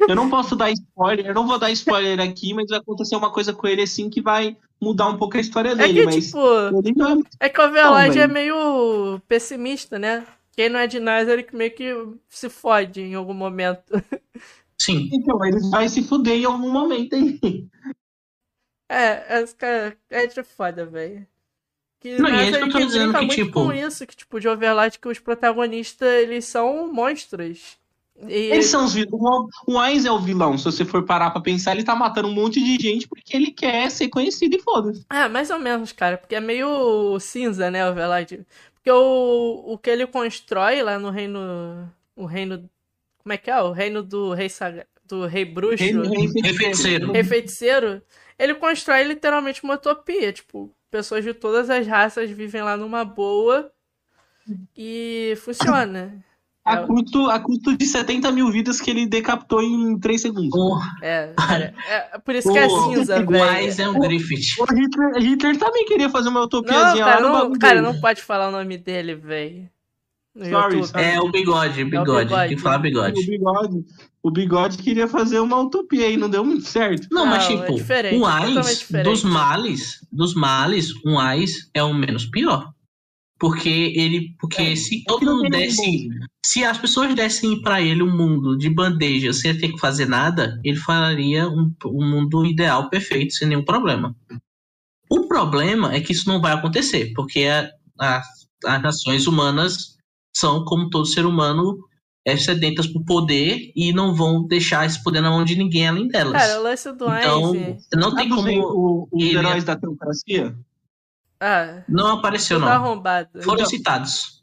Eu não posso dar spoiler, eu não vou dar spoiler aqui, mas vai acontecer uma coisa com ele assim que vai mudar um pouco a história dele. É que, mas tipo, ele não- é que o Overlord é meio pessimista, né? Quem não é de Nazareth meio que se fode em algum momento. Sim. Então, ele vai se fuder em algum momento aí. É, esse cara é de foda, velho. Que Não, e é isso que eu tô dizendo que, muito tipo- com isso, que tipo, de Overlord que os protagonistas, eles são monstros. E Eles são os vilões. O Ainz é o vilão. Se você for parar pra pensar, ele tá matando um monte de gente porque ele quer ser conhecido e foda-se. Ah, mais ou menos, cara, porque é meio cinza, né, o Overlord. Porque o, o que ele constrói lá no reino. O reino. Como é que é? O reino do rei sagra, do rei bruxo, Rei- rei, rei feiticeiro. feiticeiro, ele constrói literalmente uma utopia. Tipo, pessoas de todas as raças vivem lá numa boa e funciona. A custo, a custo de 70 mil vidas que ele decapitou em 3 segundos. O, É, cara, é por isso que é o, cinza, o velho. Wise é um Griffith. O Hitler, Hitler também queria fazer uma Não, utopiazinha cara, lá no não, bagulho cara, dele. não pode falar o nome dele, velho. Sorry. É o bigode, bigode. bigode. Tem que falar O bigode. bigode, o bigode queria fazer uma utopia e não deu muito certo. Não, mas Não, é tipo, diferente, o é Ais, totalmente diferente. dos males, dos males, um Ais é o menos pior. Porque ele, porque É, se é todo não mundo desse, ninguém. Se as pessoas dessem pra ele um mundo de bandeja sem ter que fazer nada, ele faria um, um mundo ideal, perfeito, sem nenhum problema. O problema é que isso não vai acontecer, porque a- a- as nações humanas são, como todo ser humano, é, sedentas por poder e não vão deixar esse poder na mão de ninguém além delas. Cara, o lance do então, Einstein. não tem os- como. o- os ele- heróis da teocracia? Ah, Não apareceu, não. arrombado. Foram Então, citados.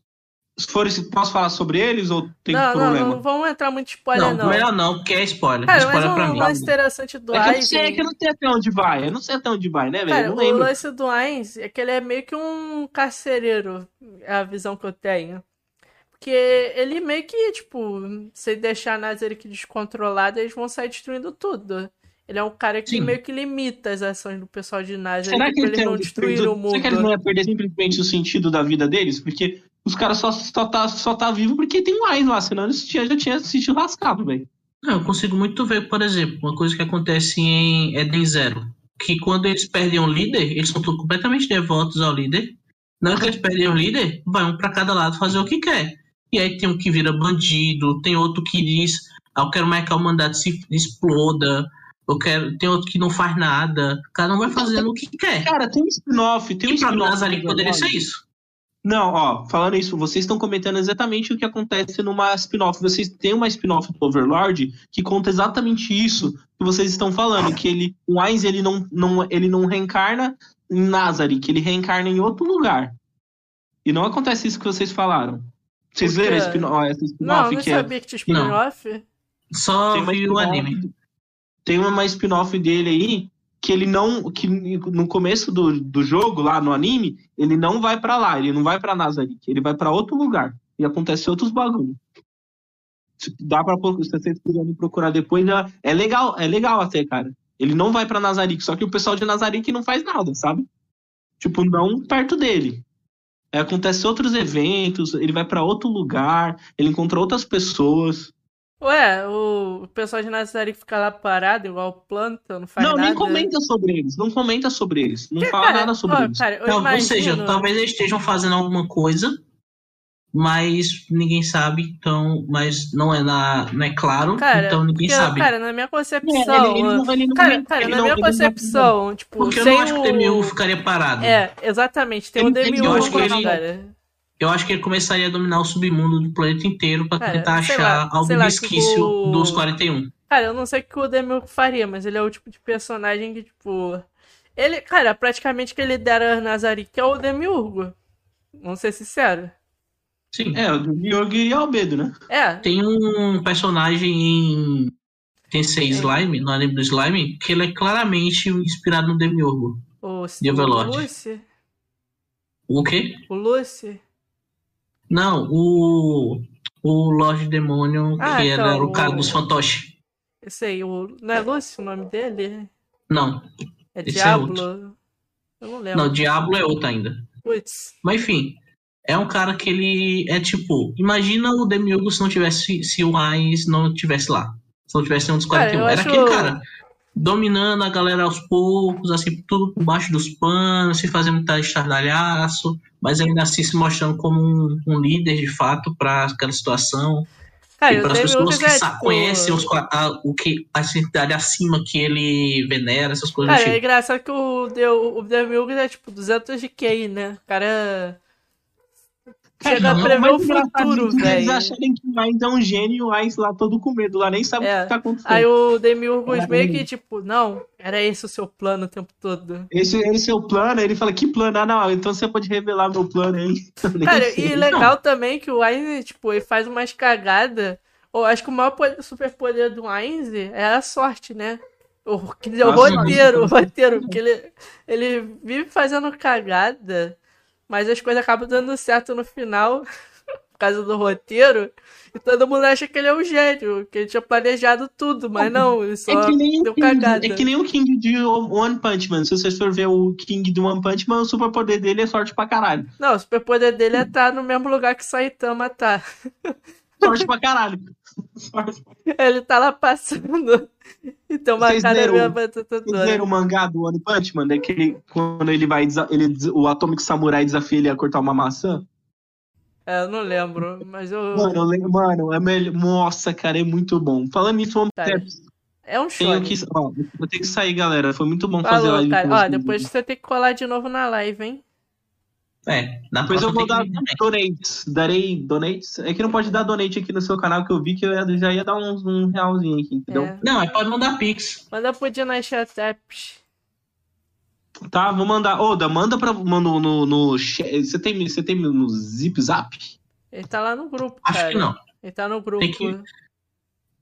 Se for, posso falar sobre eles ou tem não, não, problema? não vamos entrar muito em spoiler, Não, não. melhor não, porque é spoiler. Cara, mas spoiler pra o mim. lance interessante do É que, eu não Einstein. sei, é que eu não sei até onde vai. Eu não sei até onde vai, né, velho? O não lembro. lance do Ainz é que ele é meio que um carcereiro, é a visão que eu tenho. Porque ele meio que, tipo, se deixar a Nazareth descontrolada, eles vão sair destruindo tudo. Ele é um cara que Sim. meio que limita as ações do pessoal de Nazareth Será que ele eles tem não destruído? o mundo. Será que eles não iam perder simplesmente o sentido da vida deles? Porque os caras só, só, tá, só tá vivo porque tem mais lá, senão eles tinha, já tinham se lascado, velho. Não, eu consigo muito ver, por exemplo, uma coisa que acontece em Eden Zero. Que quando eles perdem um líder, eles são completamente devotos ao líder. Na hora que eles perdem o líder, vai um pra cada lado fazer o que quer. E aí tem um que vira bandido, tem outro que diz, ah, eu quero mais que o mandato se exploda, eu quero, tem outro que não faz nada. Cada um vai fazendo o que quer. Cara, tem um spin-off, tem um pra spin-off. Do poderia ser isso. Não, ó, falando isso, vocês estão comentando exatamente o que acontece numa spin-off. Vocês têm uma spin-off do Overlord que conta exatamente isso que vocês estão falando, que ele, o Ainz, ele não, não, ele não reencarna em Nazareth, que ele reencarna em outro lugar. E não acontece isso que vocês falaram. Vocês leram a spin- ó, essa Não, spin-off não que é sabia que tinha spin-off. Só vi o spin-off- anime. Tem uma spin-off dele aí que ele não. que no começo do, do jogo, lá no anime, ele não vai pra lá, ele não vai pra Nazareth, ele vai pra outro lugar. E acontece outros bagulho. Dá pra se vocês quiserem procurar depois, já- é legal, é legal até, cara. Ele não vai pra Nazareth, só que o pessoal de Nazareth não faz nada, sabe? Tipo, não perto dele. Aí acontece outros eventos, ele vai pra outro lugar, ele encontra outras pessoas. Ué, o pessoal de Nazareth fica lá parado, igual planta, não faz não, nada. nem comenta sobre eles, não comenta sobre eles, não Que, fala cara, nada sobre eles. Cara, Não, imagino... Ou seja, talvez eles estejam fazendo alguma coisa, mas ninguém sabe, então, mas não é na, não é claro, Cara, então ninguém porque, sabe. cara, na minha É, concepção... ele- ele não- ele não- Cara, cara, na não- minha não- concepção, tipo, Porque eu não acho que o o... Demiurgo ficaria parado. É, exatamente, tem o ele- Demiurgo, eu acho que ele- cara. Eu acho que ele começaria a dominar o submundo do planeta inteiro pra Cara, tentar achar lá, algum resquício tipo- dos 41. Cara, eu não sei o que o Demiurgo faria, mas ele é o tipo de personagem que, tipo... Ele, cara, praticamente que ele dera que é o Demiurgo. Vamos ser sinceros. Sim. É, o do Yogi e Albedo, né? É, Tem um personagem em Tensei Slime, no anime do Slime, que ele é claramente inspirado no Demiurgo. o, De o. Lucy. O quê? O Lucy. Não, o. O Lorde Demônio, Ah, que então, era o cara dos fantoches. Esse aí, o... não é Lucy o nome dele? Não, É Esse é Diablo? eu não lembro. não, Diablo é outro ainda. Putz. Mas enfim, é um cara que ele é tipo. Imagina o Demiurgo se não tivesse. Se o Ais não tivesse lá. Se não tivesse nenhum dos 41. Cara, eu Era acho- aquele cara dominando a galera aos poucos, assim, tudo por baixo dos panos, sem fazer muita estardalhaço, mas ainda assim se mostrando como um, um líder de fato para aquela situação. Cara, e o para as pessoas que é, tipo... conhecem os, a, o que, a entidade acima que ele venera, essas coisas Cara, é tipo. engraçado que o, Deu- o Dave Lucas é tipo 200 de QI, né? O cara... Chega a não, prever o futuro, isso, Eles velho. acharem que o Ainz é um gênio e o Ainz lá todo com medo, lá nem sabe É. o que tá acontecendo. Aí o Demiurgos Caralho. meio que tipo, não, era esse o seu plano o tempo todo. Esse, esse é o plano, aí ele fala, que plano? Ah, não, então você pode revelar meu plano aí. Cara, sei. e legal também que o Ainz, tipo, ele faz umas cagadas. Eu acho que o maior poder- superpoder do Ainz é a sorte, né? O, quer dizer, o A sorte. roteiro, o roteiro, porque ele, ele vive fazendo cagada, mas as coisas acabam dando certo no final, por causa do roteiro, e todo mundo acha que ele é um gênio, que ele tinha planejado tudo, mas não, ele só É que, nem deu King, cagada. é que nem o King de One Punch Man. Se vocês for ver o King do One Punch Man, o superpoder dele é sorte pra caralho. Não, o superpoder dele é estar no mesmo lugar que Saitama tá. Sorte pra caralho. Sorte. Ele tá lá passando. Então uma Vocês cara minha batata Vocês leram o mangá do One Punch Man? Daquele, quando ele vai, ele, o Atomic Samurai desafia ele a cortar uma maçã? É, eu não lembro, mas eu. Mano, eu lembro, mano, é melhor. Nossa, cara, é muito bom. Falando nisso, Cara, Punch É um tenho show. que, ó, vou ter que sair, galera. Foi muito bom fazer Falou, live com Ó, depois você tem que colar de novo na live, hein? É, na Depois eu vou dar também. donates. Darei donates. É que não pode dar donate aqui no seu canal, que eu vi que eu já ia dar uns, um realzinho aqui, entendeu? É. Não, é pode mandar Pix. Manda pro Dinastia Taps. Tá, vou mandar. Oda, manda pra. Manda no, no. Você tem, você tem no Zip Zap? Ele tá lá no grupo, Acho cara. que não. Ele tá no grupo. Tem que-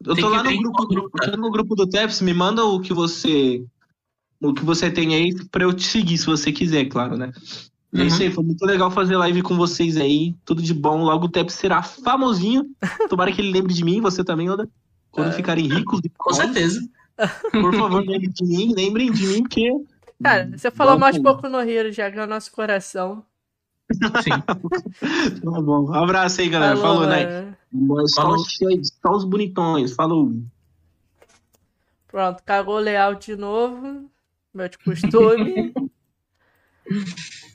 Eu Tem tô que lá no grupo, grupo tá. no grupo do Teps, me manda o que você. O que você tem aí pra eu te seguir, se você quiser, claro, né? É Uhum. isso aí, foi muito legal fazer live com vocês aí. Tudo de bom. Logo o Teps será famosinho. Tomara que ele lembre de mim, você também, Oda. Quando É. ficarem ricos Com certeza. por favor, lembrem de mim, lembrem de mim, porque. Cara, você falou mais pouco no Hero, já ganhou nosso coração. Sim. Tá bom. Um abraço aí, galera. Falou, né? mano. Só, Falou. os- só os bonitões. Falou. Pronto, cagou o layout de novo. Meu de costume.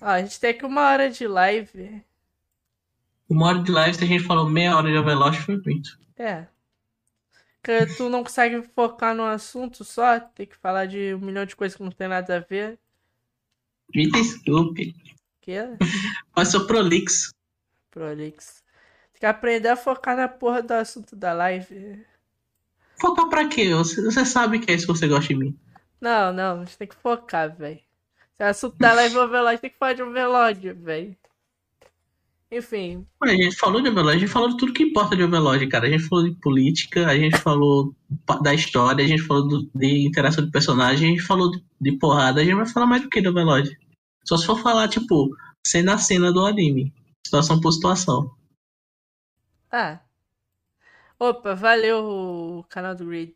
Ó, a gente tem aqui uma hora de live. Uma hora de live, se a gente falou meia hora de Overwatch, foi muito. É. Que tu não consegue focar no assunto só, tem que falar de um milhão de coisas que não tem nada a ver. Me desculpe. Que Mas sou prolix. Prolix. Tem que aprender a focar na porra do assunto da live. Focar pra quê? Você, você sabe que é isso que você gosta de mim. Não, não, a gente tem que focar, velho. Se da live é Overlord, tem que falar de Overlord, velho. Enfim, a gente falou de Overlord, a gente falou de tudo que importa de Overlord, cara. A gente falou de política, a gente falou da história, a gente falou do- de interação de personagem, a gente falou de, de porrada, a gente vai falar mais do que de Overlord. Só se for falar, tipo, cena a cena do anime. Situação por situação. Ah. Opa, valeu o canal do Reed.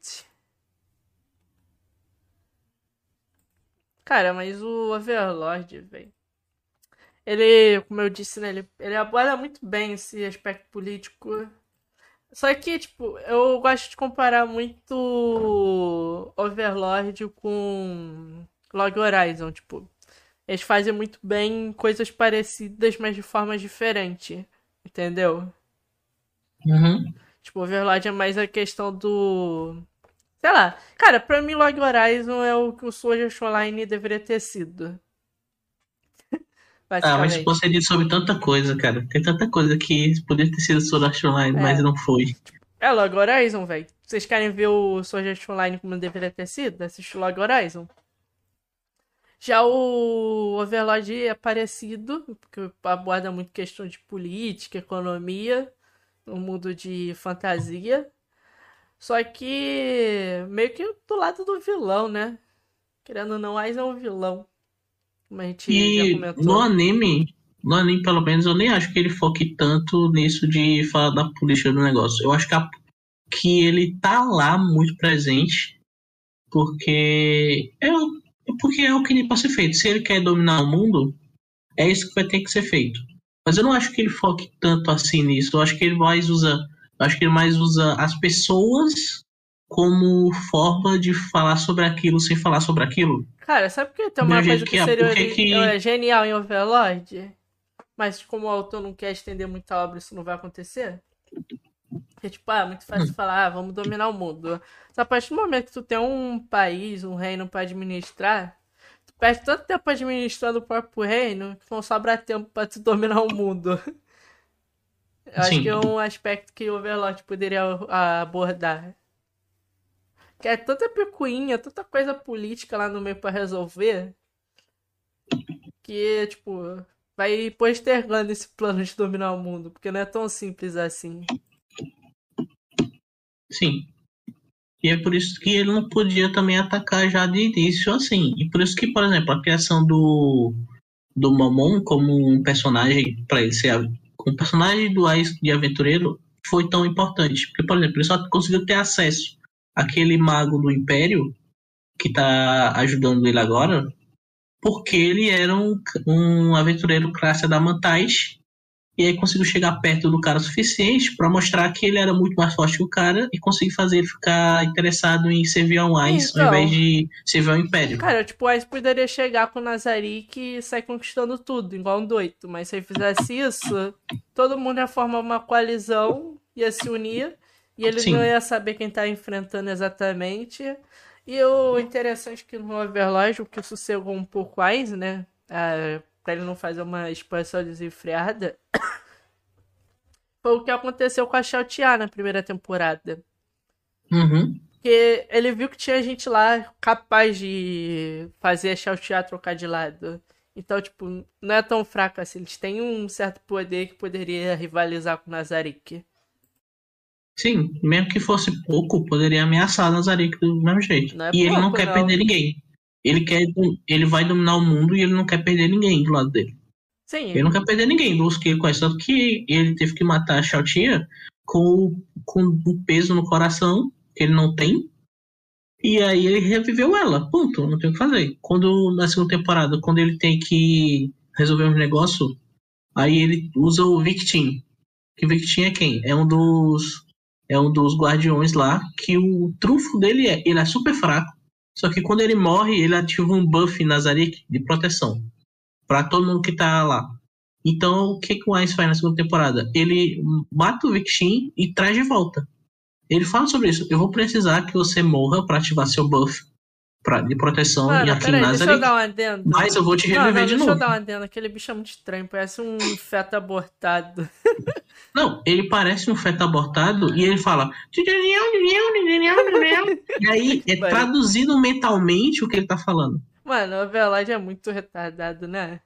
Cara, mas o Overlord, velho. Ele, como eu disse, né, ele, ele aborda muito bem esse aspecto político. Só que, tipo, eu gosto de comparar muito Overlord com Log Horizon, tipo. Eles fazem muito bem coisas parecidas, mas de forma diferente. Entendeu? Uhum. Tipo, Overlord é mais a questão do. Sei lá. Cara, pra mim, Log Horizon é o que o Sword Art Online deveria ter sido. Ah, mas você disse sobre tanta coisa, cara. Tem tanta coisa que poderia ter sido Sword Art Online, É. mas não foi. É Log Horizon, velho. Vocês querem ver o Sword Art Online como deveria ter sido? Assiste Log Horizon. Já o Overlord é parecido, porque aborda muito questão de política, economia, no mundo de fantasia. Só que meio que do lado do vilão, né? Querendo ou não, Aiz é um vilão. Como a gente já E comentou. no anime, no anime, pelo menos, eu nem acho que ele foque tanto nisso de falar da política do negócio. Eu acho que, a- que ele tá lá muito presente porque é, porque é o que nem pode ser feito. Se ele quer dominar o mundo, é isso que vai ter que ser feito. Mas eu não acho que ele foque tanto assim nisso. Eu acho que ele mais usa, acho que ele mais usa as pessoas como forma de falar sobre aquilo sem falar sobre aquilo. Cara, sabe que tem uma coisa que, que seria que que... É genial em Overlord? Mas como o autor não quer estender muito a obra, isso não vai acontecer? Porque, tipo, ah, é muito fácil hum. falar, ah, vamos dominar o mundo. Só a partir do momento que tu tem um país, um reino para administrar, tu perde tanto tempo administrando o próprio reino que não sobra tempo para tu dominar o mundo. Eu acho que é um aspecto que o Overlord poderia abordar. Que é tanta picuinha, tanta coisa política lá no meio para resolver. Que, tipo, vai postergando esse plano de dominar o mundo. Porque não é tão simples assim. Sim. E é por isso que ele não podia também atacar já de início assim. E por isso que, por exemplo, a criação do, do Momon como um personagem, para ele ser um personagem do Ais de Aventureiro, foi tão importante. Porque, por exemplo, ele só conseguiu ter acesso àquele mago do Império que está ajudando ele agora, porque ele era um, um aventureiro classe adamantais e aí conseguiu chegar perto do cara o suficiente para mostrar que ele era muito mais forte que o cara e conseguir fazer ele ficar interessado em servir ao então, ao invés de servir ao Império. Cara, tipo, o Ice poderia chegar com o Nazarik e sair conquistando tudo, igual um doido. Mas se ele fizesse isso, todo mundo ia formar uma coalizão, ia se unir, e ele Sim. não ia saber quem tá enfrentando exatamente. E o interessante é que no Overlord, o que sossegou um pouco o Ice, né? Ah, para ele não fazer uma expansão desenfreada, foi o que aconteceu com a Xiao na primeira temporada. Uhum. Porque ele viu que tinha gente lá capaz de fazer a Xiao trocar de lado. Então, tipo, não é tão fraco assim. Eles têm um certo poder que poderia rivalizar com o Nazarik. Sim, mesmo que fosse pouco, poderia ameaçar o Nazarik do mesmo jeito. É e pouco, ele não quer não. perder ninguém. Ele quer. Ele vai dominar o mundo e ele não quer perder ninguém do lado dele. Sim. Ele não quer perder ninguém dos que ele conhece. Tanto que ele teve que matar a Xiaotia com, com um peso no coração que ele não tem. E aí ele reviveu ela. Ponto. Não tem o que fazer. Quando, na segunda temporada, quando ele tem que resolver um negócio, aí ele usa o Victim. Que o Victim é quem? É um dos. É um dos guardiões lá. Que o trunfo dele é. Ele é super fraco só que quando ele morre, ele ativa um buff Nazarick de proteção para todo mundo que tá lá. Então, o que, que o Ainz faz na segunda temporada? Ele mata o Vixin e traz de volta. Ele fala sobre isso. Eu vou precisar que você morra para ativar seu buff pra, de proteção Mano, e aqui em Nazareth. Um mas eu vou te reviver não, não, de deixa novo. Deixa eu dar um adendo. Aquele bicho é muito estranho. Parece um feto abortado. Não, ele parece um feto abortado e ele fala. e aí é traduzido mentalmente o que ele tá falando. Mano, o Velage é muito retardado, né?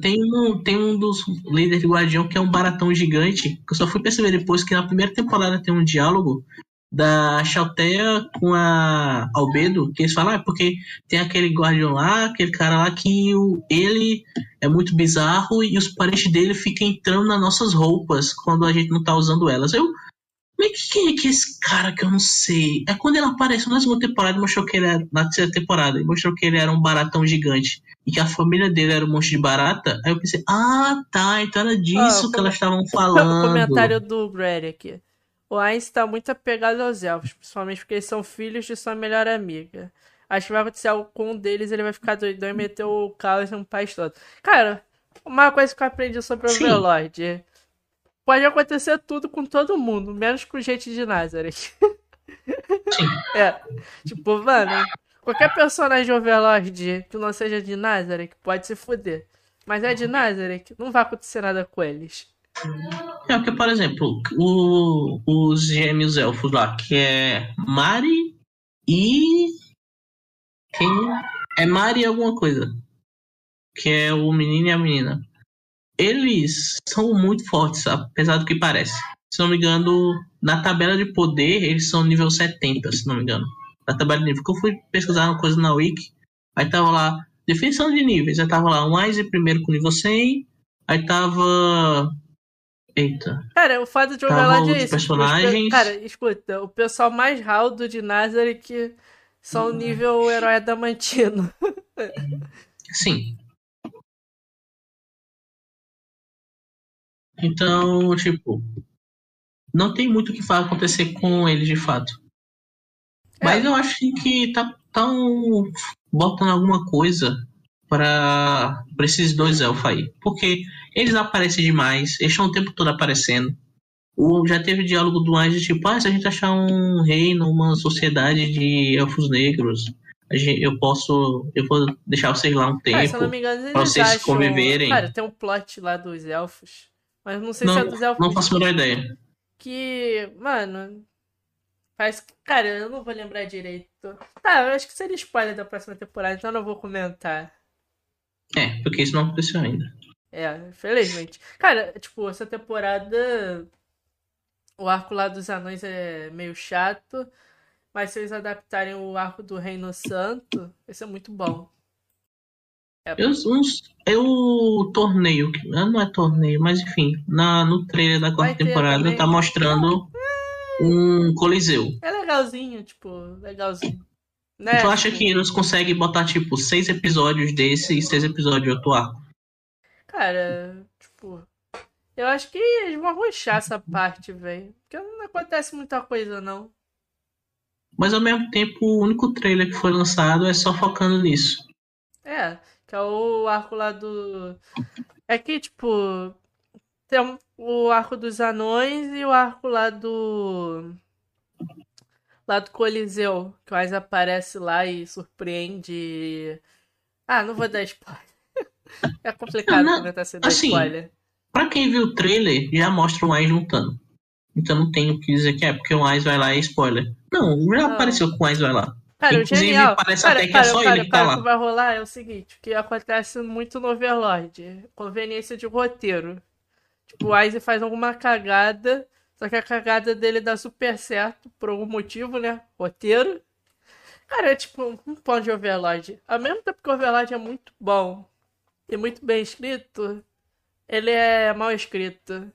Tem um, tem um dos líderes de Guardião que é um baratão gigante. Que eu só fui perceber depois que na primeira temporada tem um diálogo da Chaltea com a Albedo, que eles falam, ah, porque tem aquele guardião lá, aquele cara lá que o, ele é muito bizarro e os parentes dele ficam entrando nas nossas roupas quando a gente não tá usando elas. Eu, mas quem é que é esse cara que eu não sei? É quando ele apareceu na segunda temporada mostrou que ele era, na terceira temporada, e mostrou que ele era um baratão gigante e que a família dele era um monte de barata. Aí eu pensei, ah, tá, então era disso ah, que elas estavam falando. O comentário do Grady aqui. O Ainz está muito apegado aos elfos, principalmente porque eles são filhos de sua melhor amiga. Acho que vai acontecer algo com um deles ele vai ficar doidão e meter o caos no país todo. Cara, uma coisa que eu aprendi sobre o Overlord. Pode acontecer tudo com todo mundo, menos com gente de Nazareth. é. Tipo, mano, qualquer personagem de Overlord que não seja de Nazareth pode se fuder. Mas é de Nazareth, não vai acontecer nada com eles. É porque, por exemplo, o, os gêmeos elfos lá, que é Mari e. Quem? É Mari alguma coisa. Que é o menino e a menina. Eles são muito fortes, apesar do que parece. Se não me engano, na tabela de poder, eles são nível 70, se não me engano. Na tabela de nível. Porque eu fui pesquisar uma coisa na Wiki. Aí tava lá, definição de níveis. Aí tava lá, um mais primeiro com nível 100. Aí tava Eita. Cara, o fato de Overlord é isso. Personagens... Cara, escuta, o pessoal mais raldo de Nazareth são o nível herói adamantino. Sim. Então, tipo, não tem muito o que acontecer com ele de fato. Mas eu acho que tá tão botando alguma coisa para esses dois elfos aí. Porque eles aparecem demais, eles estão o tempo todo aparecendo. O, já teve diálogo do Anjo, tipo, ah, se a gente achar um reino, uma sociedade de elfos negros, gente, eu posso. Eu vou deixar vocês lá um tempo. Cara, se eu não me engano, eles pra vocês acham... conviverem. Cara, tem um plot lá dos elfos. Mas não sei não, se é dos elfos. não faço a menor ideia. Que, mano. Faz. Cara, eu não vou lembrar direito. Tá, eu acho que seria spoiler da próxima temporada, então eu não vou comentar. É, porque isso não aconteceu ainda. É, infelizmente. Cara, tipo, essa temporada. O arco lá dos anões é meio chato. Mas se eles adaptarem o arco do Reino Santo, vai ser muito bom. É. Eu, eu torneio, não é torneio, mas enfim, na, no trailer da quarta temporada tá mostrando um coliseu. É legalzinho, tipo, legalzinho. Né? Tu acha que eles conseguem botar, tipo, seis episódios desse e seis episódios de outro arco? Cara, tipo, eu acho que eles vão arrochar essa parte, velho. Porque não acontece muita coisa, não. Mas ao mesmo tempo, o único trailer que foi lançado é só focando nisso. É, que é o arco lá do. É que, tipo. Tem o arco dos anões e o arco lá do. Lá do Coliseu, que mais aparece lá e surpreende. Ah, não vou dar spoiler. É complicado não, comentar sem dar assim, spoiler. Pra quem viu o trailer, já mostra o Ais juntando. Então não tenho o que dizer que é, porque o Ais vai lá e é spoiler. Não, já não. apareceu com o Ais vai lá. Cara, Inclusive, genial. parece cara, até que é cara, é só ele que tá lá. O que vai rolar é o seguinte, que acontece muito no Overlord. Conveniência de roteiro. Tipo, o Aizen faz alguma cagada, só que a cagada dele dá super certo, por algum motivo, né? Roteiro. Cara, é tipo um ponto de Overlord. Ao mesmo tempo que o Overlord é muito bom e muito bem escrito, ele é mal escrito.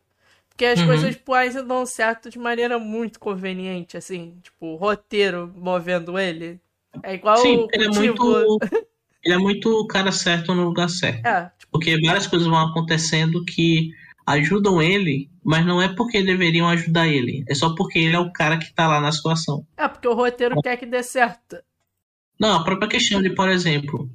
Porque as uhum. coisas pro dão certo de maneira muito conveniente, assim, tipo, o roteiro movendo ele. É igual Sim, o ele é muito. ele é muito o cara certo no lugar certo. É, tipo... Porque várias coisas vão acontecendo que ajudam ele, mas não é porque deveriam ajudar ele. É só porque ele é o cara que tá lá na situação. É, porque o roteiro quer que dê certo. Não, a própria questão de, por exemplo,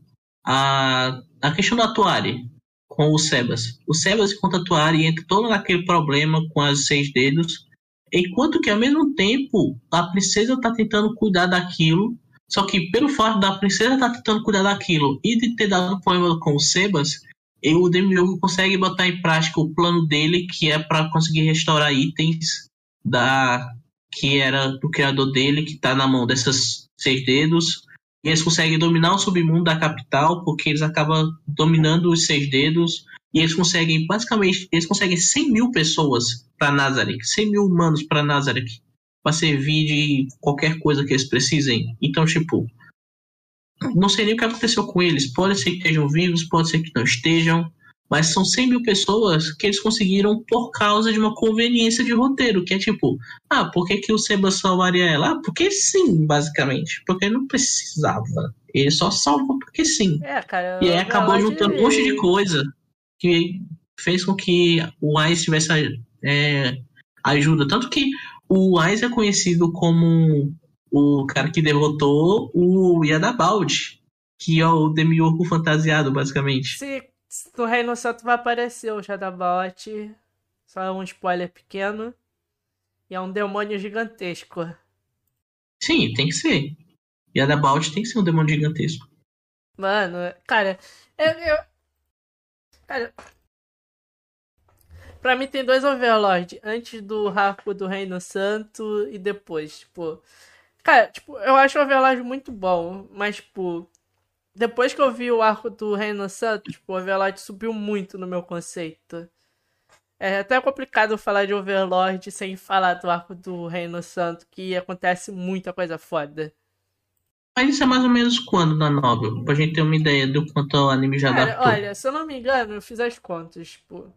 a, a questão do Atuari com o Sebas. O Sebas encontra a Tuari entra todo naquele problema com as seis dedos, enquanto que ao mesmo tempo a princesa está tentando cuidar daquilo, só que pelo fato da princesa estar tá tentando cuidar daquilo e de ter dado um problema com o Sebas, o Demiurgo consegue botar em prática o plano dele, que é para conseguir restaurar itens da que era do criador dele, que está na mão dessas seis dedos, e eles conseguem dominar o submundo da capital, porque eles acabam dominando os seis dedos. E eles conseguem, basicamente, eles conseguem 100 mil pessoas para Nazareth, 100 mil humanos para Nazareth, para servir de qualquer coisa que eles precisem. Então, tipo, não sei nem o que aconteceu com eles. Pode ser que estejam vivos, pode ser que não estejam mas são 100 mil pessoas que eles conseguiram por causa de uma conveniência de roteiro, que é tipo, ah, por que, que o Seba salvaria ela? Ah, porque sim, basicamente. Porque ele não precisava. Ele só salvou porque sim. É, cara, e aí acabou juntando um monte de coisa que fez com que o Ice tivesse é, ajuda. Tanto que o Ice é conhecido como o cara que derrotou o Yadabald, que é o Demiurgo fantasiado, basicamente. Sim, no Reino Santo vai aparecer o Shadowbot. Só um spoiler pequeno. E é um demônio gigantesco. Sim, tem que ser. E a da Balt tem que ser um demônio gigantesco. Mano, cara, eu, eu. Cara. Pra mim tem dois Overlord. Antes do arco do Reino Santo e depois, tipo. Cara, tipo, eu acho o Overlord muito bom. Mas, tipo, depois que eu vi o arco do Reino Santo, tipo, o Overlord subiu muito no meu conceito. É até complicado falar de Overlord sem falar do arco do Reino Santo, que acontece muita coisa foda. Mas isso é mais ou menos quando na novel? Pra gente ter uma ideia do quanto o anime já Cara, adaptou. Olha, se eu não me engano, eu fiz as contas, tipo.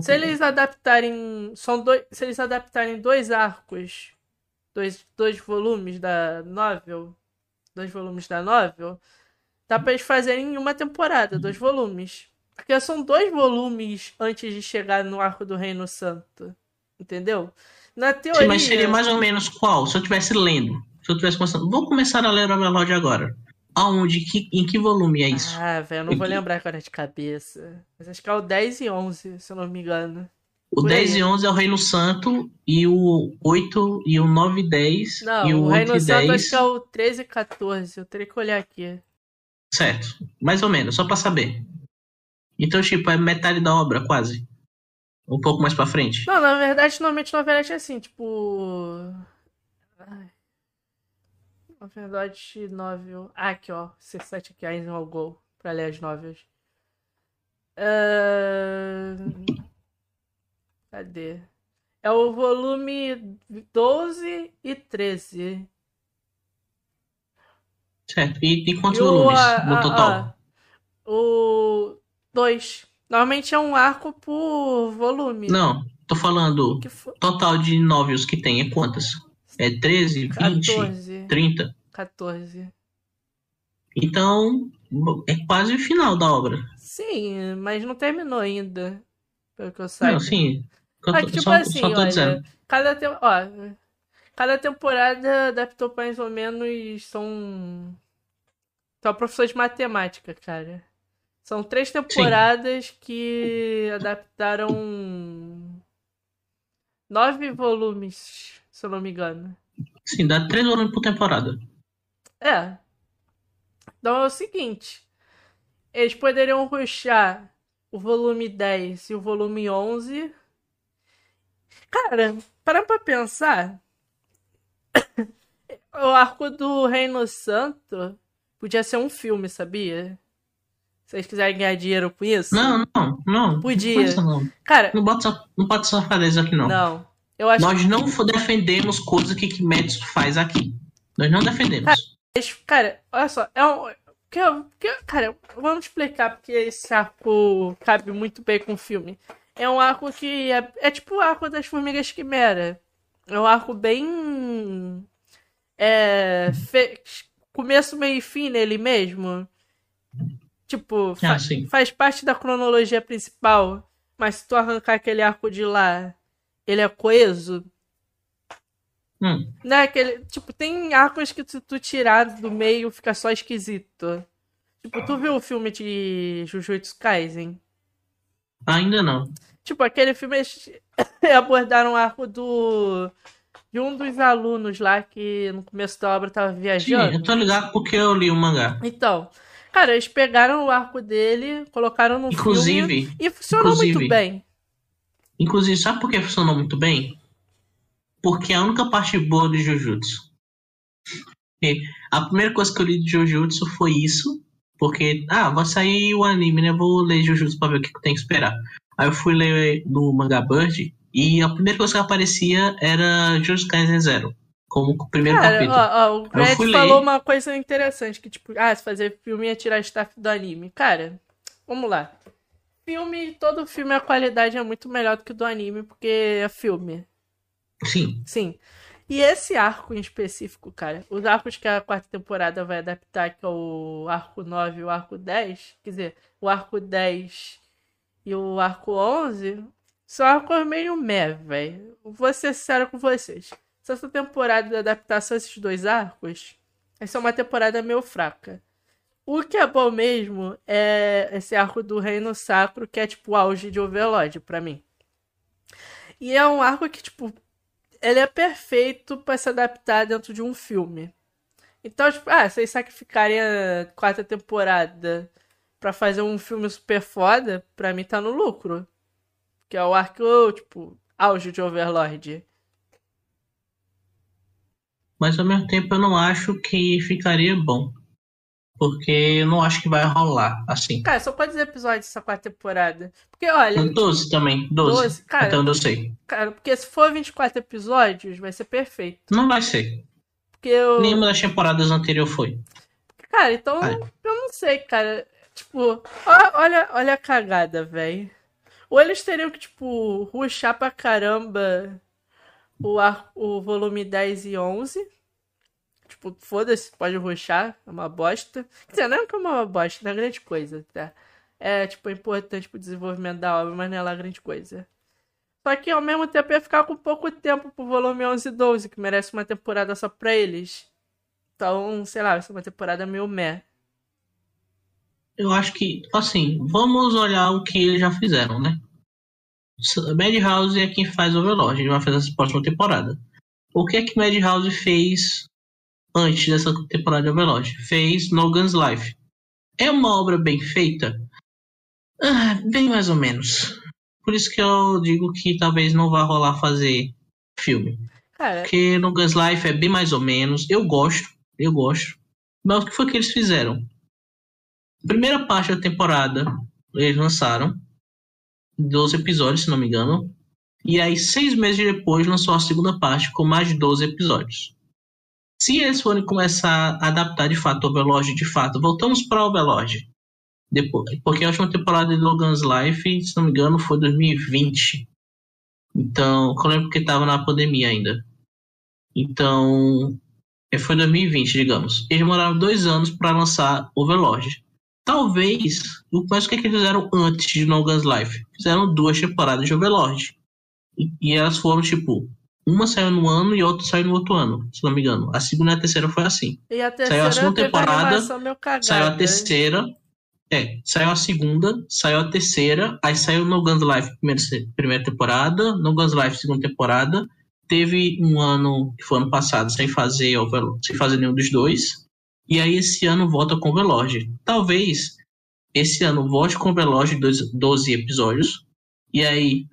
Se eles adaptarem. São dois. Se eles adaptarem dois arcos, dois, dois volumes da novel. Dois volumes da novel Dá pra eles fazerem em uma temporada, dois volumes. Porque são dois volumes antes de chegar no Arco do Reino Santo. Entendeu? Na teoria. Sim, mas seria mais ou menos qual? Se eu estivesse lendo. Se eu tivesse começando. Vou começar a ler a Overlord agora. Aonde? Que, em que volume é isso? Ah, velho, eu não vou lembrar agora de cabeça. Mas acho que é o 10 e 11, se eu não me engano. O Por 10 aí. e 11 é o Reino Santo, e o 8 e o 9 e 10. Não, e o o 8 Reino Santo 10. acho que é o 13 e 14. Eu teria que olhar aqui. Certo. Mais ou menos, só pra saber. Então, tipo, é metade da obra, quase. Um pouco mais pra frente. Não, na verdade, normalmente novelete é assim, tipo. Ai. Novelete novel. Ah, aqui, ó. C7 aqui, aí no Gol. Pra ler as novelas. Ahn, Cadê? É o volume 12 e 13. Certo. E, e quantos E o, volumes a- no a- total? a- o 2. Normalmente é um arco por volume. Não, tô falando. Que fo- Total de novels que tem é quantas? É 13, 20, 14. 30? 14. Então, é quase o final da obra. Sim, mas não terminou ainda. Pelo que eu saiba. Não, sim. Eu É que, tipo só, assim, só olha, cada, tem... ó, cada temporada adaptou mais ou menos. São. São professor de matemática, cara. São três temporadas que adaptaram nove volumes, se eu não me engano. Sim, dá 3 volumes por temporada. É. Então é o seguinte. Eles poderiam ruxar o volume 10 e o volume 11. Cara, para pra pensar. O arco do Reino Santo podia ser um filme, sabia? Se vocês quiserem ganhar dinheiro com isso. Não, não, não. Podia. Não, não. Cara, não bota, essa- não bota safadeza aqui, não. não. Eu acho Nós não fo- defendemos coisas que Kimetsu faz aqui. Nós não defendemos. Mas, Cara, olha só, é um. Que, eu- que, cara, vamos explicar porque esse arco cabe muito bem com o filme. É um arco que é, é tipo o arco das Formigas Quimera. É um arco bem. É. fe- começo, meio e fim nele mesmo. Tipo, fa- Ah, sim. faz parte da cronologia principal. Mas se tu arrancar aquele arco de lá, ele é coeso. Hum, Né, aquele, tipo, tem arcos que se tu tirar do meio fica só esquisito. Tipo, tu viu o filme de Jujutsu Kaisen? ainda não. Tipo, aquele filme eles abordaram o arco do de um dos alunos lá que no começo da obra tava Sim, viajando. eu tô ligado porque eu li o mangá. Então, cara, eles pegaram o arco dele, colocaram no filme Inclusive, e funcionou muito inclusive- bem. inclusive, sabe por que funcionou muito bem? Porque a única parte boa de Jujutsu. E a primeira coisa que eu li de Jujutsu foi isso. Porque, ah, vai sair o anime, né? Vou ler Jujutsu pra ver o que eu tenho que esperar. Aí eu fui ler no Manga Bird e a primeira coisa que aparecia era Jujutsu Kaisen Zero. Como o primeiro Cara, capítulo. ó, ó, o Greg fui ler. falou uma coisa interessante, que tipo, ah, se fazer filme ia tirar staff do anime. Cara, vamos lá. Filme, todo filme a qualidade é muito melhor do que do anime, porque é filme. Sim, Sim. E esse arco em específico, cara, os arcos que a quarta temporada vai adaptar, que é o arco 9 e o arco 10, quer dizer, o arco 10 e o arco 11, são arcos meio meh, velho. Vou ser sincero com vocês. Essa temporada de adaptação esses dois arcos, essa é uma temporada meio fraca. O que é bom mesmo é esse arco do Reino Sacro, que é tipo o auge de Overlord pra mim. E é um arco que, tipo, ele é perfeito pra se adaptar dentro de um filme. Então, tipo, ah, vocês sacrificarem a quarta temporada pra fazer um filme super foda, pra mim tá no lucro. Que é o arco, tipo, auge de Overlord. mas ao mesmo tempo eu não acho que ficaria bom. Porque eu não acho que vai rolar assim. Cara, são quantos episódios essa quarta temporada? Porque, olha, 12 também, 12. 12, cara. Até onde eu sei. cara, porque se for 24 episódios, vai ser perfeito. Não vai ser. Porque eu. Nenhuma das temporadas anteriores foi. Cara, então eu não sei, cara. Tipo, olha, olha a cagada, velho. Ou eles teriam que, tipo, ruxar pra caramba o, ar, o volume 10 e 11. Tipo, foda-se, pode ruxar, é uma bosta. Quer dizer, não é que é uma bosta, não é grande coisa, tá? É, tipo, importante pro desenvolvimento da obra, mas não é lá grande coisa. Só que ao mesmo tempo ia ficar com pouco tempo pro volume 11 e 12, que merece uma temporada só pra eles. Então, sei lá, vai ser uma temporada meio meh. Eu acho que, assim, vamos olhar o que eles já fizeram, né? Madhouse é quem faz Overlord, ele vai fazer essa próxima temporada. O que é que Madhouse fez antes dessa temporada de Overlord? Fez No Guns Life. É uma obra bem feita? Ah, bem mais ou menos. Por isso que eu digo que talvez não vá rolar fazer filme. Cara, Porque No Guns Life é bem mais ou menos. Eu gosto, eu gosto. Mas o que foi que eles fizeram? Primeira parte da temporada, eles lançaram 12 episódios, se não me engano. E aí, seis meses depois, lançou a segunda parte com mais de 12 episódios. Se eles forem começar a adaptar de fato o Overlord, de fato, voltamos para o Overlord. Depois, porque a última temporada de Logan's Life, se não me engano, foi 2020. Então, eu lembro que estava na pandemia ainda. Então, é, foi 2020, digamos. Eles demoraram dois anos para lançar Overlord. Talvez, mas o que, é que eles fizeram antes de No Guns Life? Fizeram duas temporadas de Overlord. E, e elas foram, tipo, uma saiu no ano e outra saiu no outro ano, se não me engano. A segunda e a terceira foi assim. e a Saiu a terceira segunda temporada. Saiu a né? terceira. É, saiu a segunda, saiu a terceira, aí saiu No Guns Life primeira, primeira temporada, No Guns Life segunda temporada. Teve um ano, que foi ano passado, sem fazer, sem fazer nenhum dos dois. E aí esse ano volta com Overlord. Talvez esse ano volte com Overlord 12 12 episódios. E aí,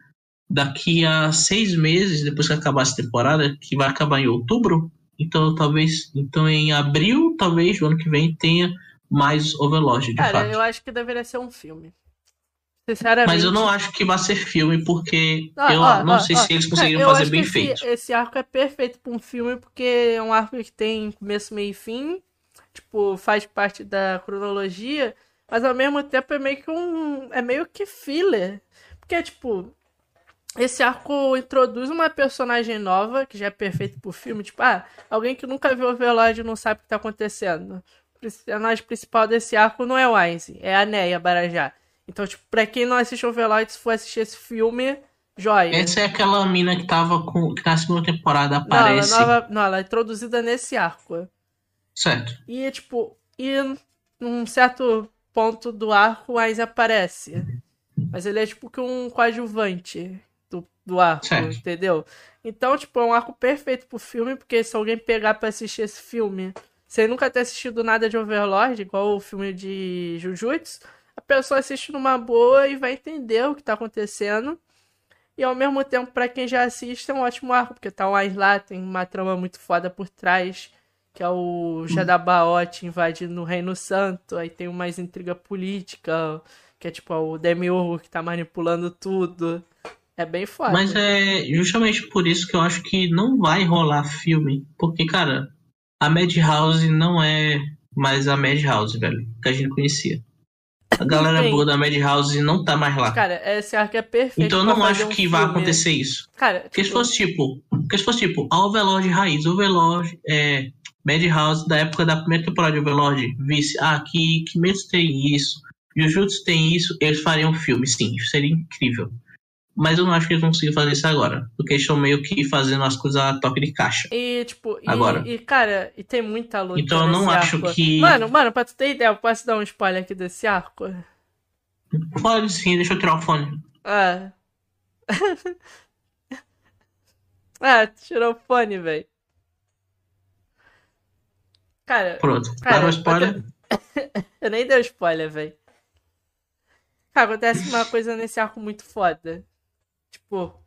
daqui a seis meses, depois que acabar essa temporada, que vai acabar em outubro, então talvez. Então em abril, talvez, do ano que vem, tenha mais Overlord, de Cara, fato. eu acho que deveria ser um filme. Sinceramente. Mas eu não acho que vai ser filme, porque Ó, eu ó, não ó, sei se eles conseguiram eu fazer bem feito. Esse, esse arco é perfeito pra um filme, porque é um arco que tem começo, meio e fim. Tipo, faz parte da cronologia. Mas ao mesmo tempo é meio que um. É meio que filler. Porque, tipo. Esse arco introduz uma personagem nova, que já é perfeito pro filme. Tipo, ah, alguém que nunca viu Overlord não sabe o que tá acontecendo. O personagem principal desse arco não é o Ainz, é a Neia Barajá. Então, tipo, pra quem não assiste Overlord, se for assistir esse filme, joia. Essa é aquela mina que tava com. que na segunda temporada Não, ela, aparece. nova, não, ela é introduzida nesse arco. Certo. E, tipo, e num certo ponto do arco, o Ainz aparece. Mas ele é, tipo, que um coadjuvante do, do arco, Certo. entendeu? Então, tipo, é um arco perfeito pro filme, porque se alguém pegar pra assistir esse filme, sem nunca ter assistido nada de Overlord, igual o filme de Jujutsu, a pessoa assiste numa boa e vai entender o que tá acontecendo. E ao mesmo tempo, pra quem já assiste, é um ótimo arco, porque tá o Ainz lá, tem uma trama muito foda por trás, que é o Jadabaoth invadindo o Reino Santo, aí tem mais intriga política, que é tipo o Demiurgo que tá manipulando tudo. É bem foda. Mas é justamente por isso que eu acho que não vai rolar filme. Porque, cara, a Madhouse não é mais a Madhouse, velho, que a gente conhecia. A galera boa da Madhouse não tá mais lá. Cara, esse arco é perfeito. então eu não acho um que vai acontecer isso. Cara, Porque se tipo, fosse tipo. Porque se fosse tipo, a Overlord raiz, Overlord, é. Madhouse da época da primeira temporada de Overlord, visse, ah, que Kimetsu tem isso, Jujutsu tem isso, eles fariam um filme, sim, seria incrível. Mas eu não acho que eles vão conseguir fazer isso agora. Porque eles estão meio que fazendo as coisas a toque de caixa. E, tipo, e, Agora. e, cara, e tem muita luta. Então eu não acho arco. que- Mano, mano, pra tu ter ideia, eu posso dar um spoiler aqui desse arco? Pode sim, deixa eu tirar o fone. Ah. ah, tirou o fone, velho. Cara, Pronto. Cara, spoiler. eu nem dei spoiler, velho. Cara, acontece uma coisa nesse arco muito foda. Tipo,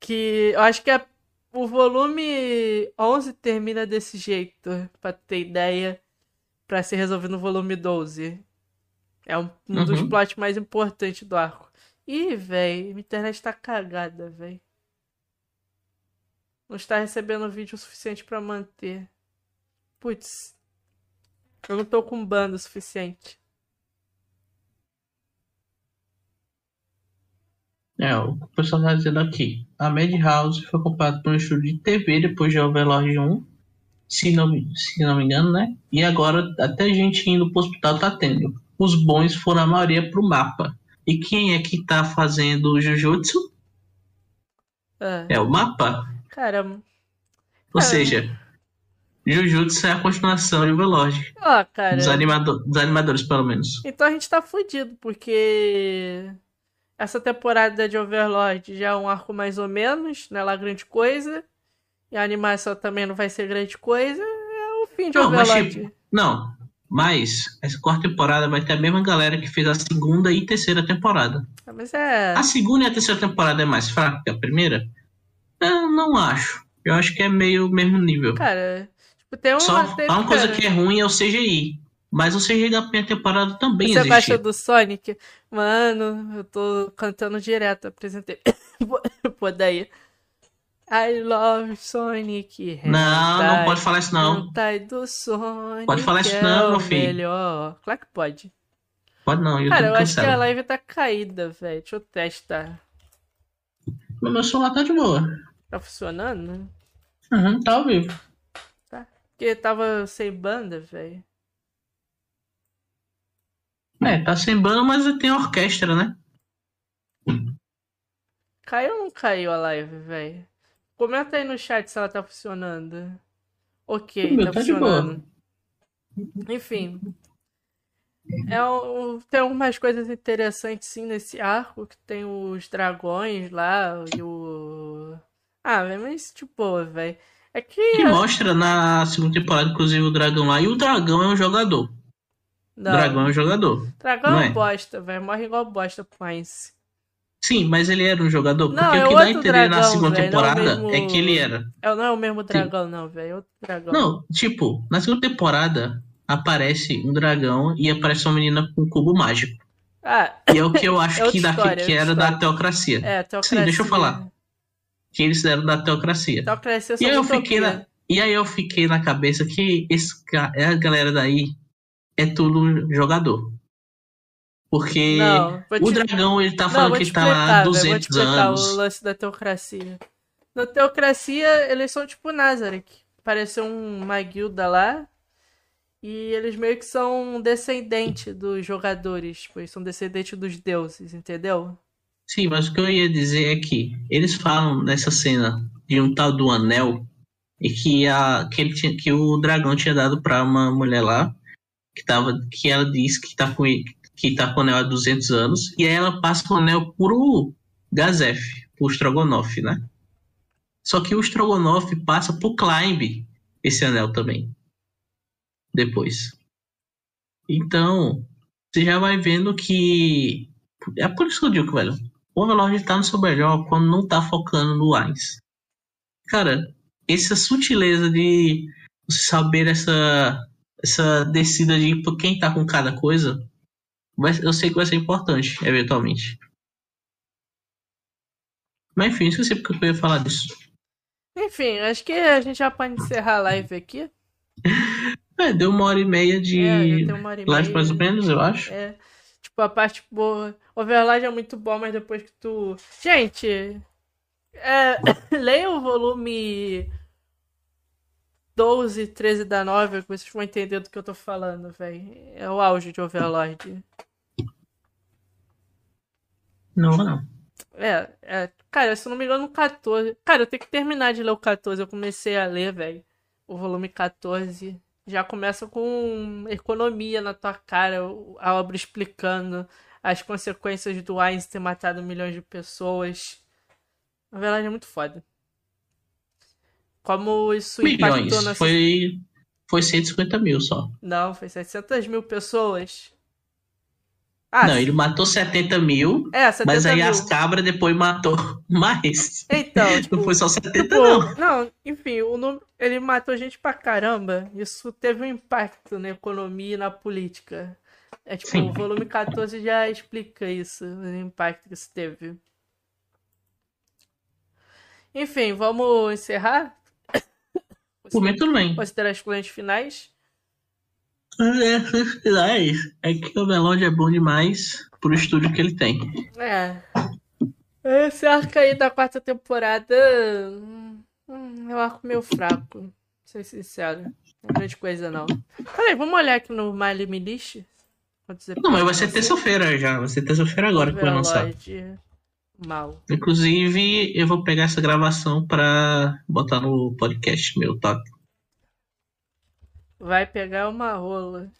que eu acho que a- o volume 11 termina desse jeito, pra ter ideia, pra ser resolvido no volume 12. É um, um dos Uhum. plots mais importantes do arco. Ih, velho, minha internet tá cagada, velho. Não está recebendo vídeo o suficiente pra manter. Putz. Eu não tô com banda o suficiente. É, o pessoal tá dizendo aqui. A Madhouse foi comprada por um estúdio de TV depois de Overlord 1. Se não, me- se não me engano, né? E agora até gente indo pro hospital tá tendo. Os bons foram a maioria pro mapa. E quem é que tá fazendo o Jujutsu? Ah, É o mapa. cara, Ou É. seja, Jujutsu é a continuação de Overlord. Ó, cara. Dos, dos animadores, pelo menos. Então a gente tá fudido, porque essa temporada de Overlord já é um arco mais ou menos, não é lá grande coisa. E a animação também não vai ser grande coisa. É o fim de Não, mas Overlord. tipo, não, mas essa quarta temporada vai ter a mesma galera que fez a segunda e terceira temporada. Ah, Mas é. A segunda e a terceira temporada é mais fraca que a primeira? Eu não acho. Eu acho que é meio mesmo nível. Cara, tipo, tem uma. Só tem, a coisa que é ruim é o CGI. Mas o CGI da primeira temporada também Você existe. gosta do Sonic? Mano, eu tô cantando direto, apresentei. Pô, daí. I love Sonic. Não, não pode falar isso não. do Sonic. Pode falar isso é não, o meu filho. Melhor. Claro que pode. Pode não, eu Cara, eu tô acho que a cancela. live tá caída, velho. Deixa eu testar. Mas meu celular tá de boa. Tá funcionando? Uhum, tá ao vivo. Porque tava sem banda, velho. É, tá sem banda, mas tem orquestra, né? Caiu ou não caiu a live, velho? Comenta aí no chat se ela tá funcionando. Ok, meu tá tá funcionando. Enfim. É um, tem algumas coisas interessantes sim nesse arco, que tem os dragões lá e o. Ah, mas tipo, velho. É que. Que mostra na segunda temporada, inclusive, o dragão lá. E o dragão é um jogador. Não, dragão é um jogador. dragão é é? bosta, velho. Morre igual bosta pro Ainz. Sim, mas ele era um jogador. Porque Não, é o que dá a entender na dragão, segunda velho, não é temporada mesmo- é que ele era. É, não é o mesmo dragão, não, velho. É outro dragão. Não, tipo, na segunda temporada aparece um dragão e aparece uma menina com um cubo mágico. Ah, E é o que eu acho É que, da, história, que era da teocracia. é, teocracia. Sim, deixa eu falar. Que eles deram da teocracia. Teocracia E só aí eu fiquei na, e aí eu fiquei na cabeça que esse, a galera daí é tudo jogador. Porque Não, vou o dragão ele tá Não, falando vou que tá lá há explicar, velho, vou te 200 explicar anos. o lance da teocracia. Na teocracia, eles são tipo Nazareth. Pareceu uma guilda lá. E eles meio que são descendentes dos jogadores. Tipo, eles são descendentes dos deuses, entendeu? Sim, mas o que eu ia dizer é que eles falam nessa cena de um tal do anel e que, a, que, ele tinha, que o dragão tinha dado pra uma mulher lá que, tava, que ela diz que tá, com, que tá com o anel há 200 anos e aí ela passa o anel pro Gazef, pro Strogonoff, né? Só que o Strogonoff passa pro Climb esse anel também. Depois. Então, você já vai vendo que. É por isso que eu digo, velho. O Overlord tá no seu melhor quando não tá focando no Ainz. Cara, essa sutileza de saber essa, essa descida de quem tá com cada coisa, vai- eu sei que vai ser importante, eventualmente. Mas enfim, esqueci porque eu ia falar disso. Enfim, acho que a gente já pode encerrar a live aqui. É, deu uma hora e meia É, de e live meia. mais ou menos, eu acho. É. Tipo, a parte boa. Overlord é muito bom, mas depois que tu. Gente! É, leia o volume 12, 13 da novela, que vocês vão entender do que eu tô falando, velho. É o auge de Overlord. Não, não. É, é. Cara, se eu não me engano, o 14. Cara, eu tenho que terminar de ler o 14. Eu comecei a ler, velho. O volume 14. Já começa com economia na tua cara. A obra explicando as consequências do Ainz ter matado milhões de pessoas. Na verdade, é muito foda. Como isso impactou Milhões. na Foi, foi 150 mil só. Não, foi 700 mil pessoas. Ah, não, ele matou 70 mil, é, 70 mas aí mil. as cabras depois matou mais. Então, tipo, Não foi só 70, Tipo, não. não, enfim, o número, ele matou gente pra caramba. Isso teve um impacto na economia e na política. É tipo, Sim. o volume 14 já explica isso, o impacto que isso teve. Enfim, vamos encerrar? Por mim, tudo bem. Considerar as clientes finais? É, é que o Melody é bom demais pro estúdio que ele tem. É. Esse arco aí da quarta temporada. hum, hum, é um arco meio fraco. Pra ser sincero. Não é grande coisa, não. Peraí, vamos olhar aqui no My List. Não, mas vai ser terça-feira já. Vai ser terça-feira agora que vai lançar. Mal. Inclusive, eu vou pegar essa gravação pra botar no podcast meu, tá? Vai pegar uma rola.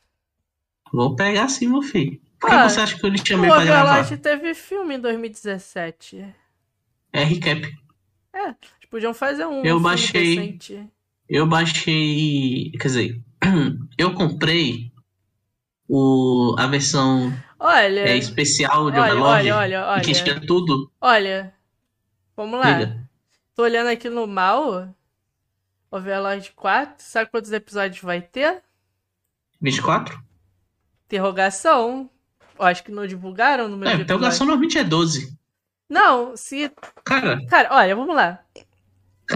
Vou pegar sim, meu filho. Por que Ah, você acha que eu lhe chamei pra gravar? Overlord teve filme em 2017. É recap. Eles podiam fazer um Eu baixei. decente. Eu baixei. Quer dizer, eu comprei o, a versão Olha, é, especial de olha, Overlord. olha, olha, olha. Que tinha tudo. olha. Vamos lá. Liga. Tô olhando aqui no mal. Overlord 4. Sabe quantos episódios vai ter? 24? Interrogação. Eu acho que não divulgaram o número É, interrogação normalmente é 12. Não, se. Cara, Cara, olha, vamos lá.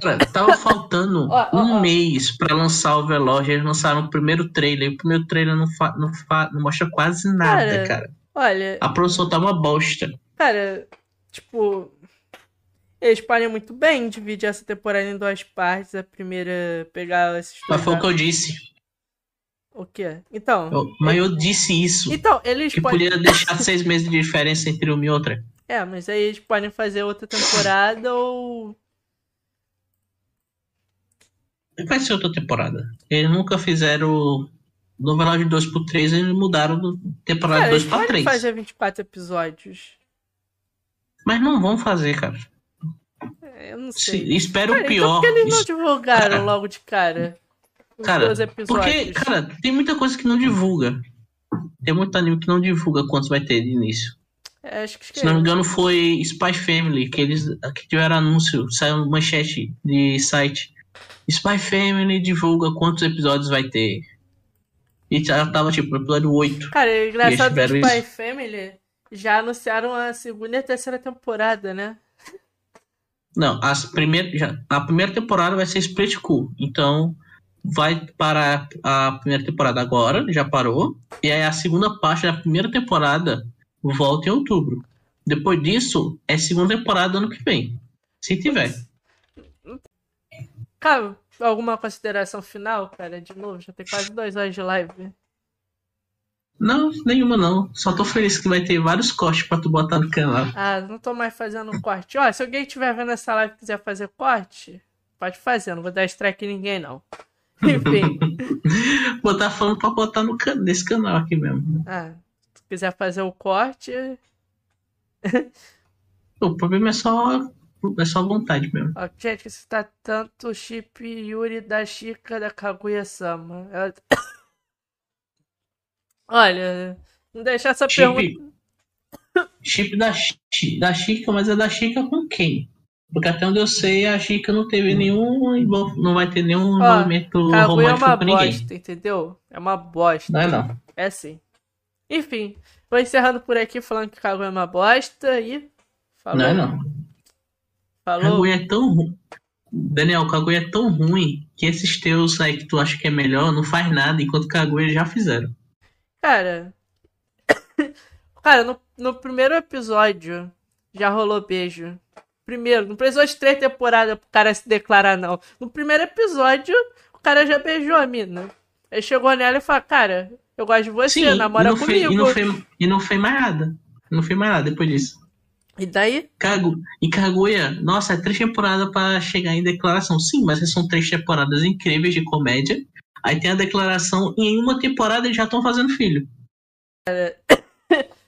Cara, tava faltando um mês pra lançar o Overlord. Eles lançaram o primeiro trailer. E o primeiro trailer não, fa- não, fa- não mostra quase nada, Cara. cara. Olha, A produção tá uma bosta. cara, tipo. Eles podem muito bem dividir essa temporada em duas partes. A primeira pegar esses Mas foi o que eu disse. O quê? Então. Eu- mas eu disse isso. Então, eles Que podem. podia deixar seis meses de diferença entre uma e outra. É, mas aí eles podem fazer outra temporada ou. Vai ser outra temporada. Eles nunca fizeram. No Overlord 2 pro 3, eles mudaram do temporada Cara, 2 eles pra podem 3. fazer 24 episódios. Mas não vão fazer, cara. É, Eu não Se, sei. espero Cara, o pior. Então por que eles não divulgaram Cara. logo de cara? Os Cara, dois episódios. Porque, cara, tem muita coisa que não divulga. Tem muito anime que não divulga quantos vai ter de início. É, acho que Se não me engano, foi Spy Family, que eles que tiveram anúncio, saiu manchete de site. Spy Family divulga quantos episódios vai ter. E já tava tipo, episódio 8. Cara, é engraçado que Spy isso. Family já anunciaram a segunda e a terceira temporada, né? Não, as já, a primeira temporada vai ser Split Cool. Então, vai parar a primeira temporada agora, já parou. E aí a segunda parte da primeira temporada volta em outubro. Depois disso, é segunda temporada ano que vem. Se tiver. Cara, alguma consideração final, cara? De novo, já tem quase duas horas de live. Não, nenhuma não. Só tô feliz que vai ter vários cortes pra tu botar no canal. Ah, não tô mais fazendo corte. Ó, se alguém estiver vendo essa live e quiser fazer corte, pode fazer. Não vou dar strike em ninguém, não. Enfim. Botar falando pra botar no can... nesse canal aqui mesmo. ah, se quiser fazer o corte, O problema é só. É só vontade mesmo. Ó, gente, você tá tanto o chip Yuri da Chica da Kaguya-sama. Ela- Olha, não deixar essa pergunta. Chip. Chip da, da Chica, mas é da Chica com quem? Porque até onde eu sei, a Chica não teve nenhum. Não vai ter nenhum envolvimento Kaguya é romântico uma com ninguém. bosta, entendeu? É uma bosta. Não é não. É sim. Enfim, vou encerrando por aqui falando que Kaguya é uma bosta e. Falou. Não é não. Falou. Kaguya é tão ruim. Daniel, Kaguya é tão ruim que esses teus aí que tu acha que é melhor não faz nada, enquanto Kaguya já fizeram. Cara. Cara, no, no primeiro episódio já rolou beijo. Primeiro, não precisou de três temporadas pro cara se declarar, não. No primeiro episódio, o cara já beijou a mina. Ele chegou nela e falou: Cara, eu gosto de você, Sim, namora e não, fez, comigo. e, não fez, e não fez mais nada. Não fez mais nada depois disso. E daí? Kagu, e Kaguya, nossa, é três temporadas pra chegar em declaração. Sim, mas são três temporadas incríveis de comédia. Aí tem a declaração e em uma temporada eles já estão fazendo filho.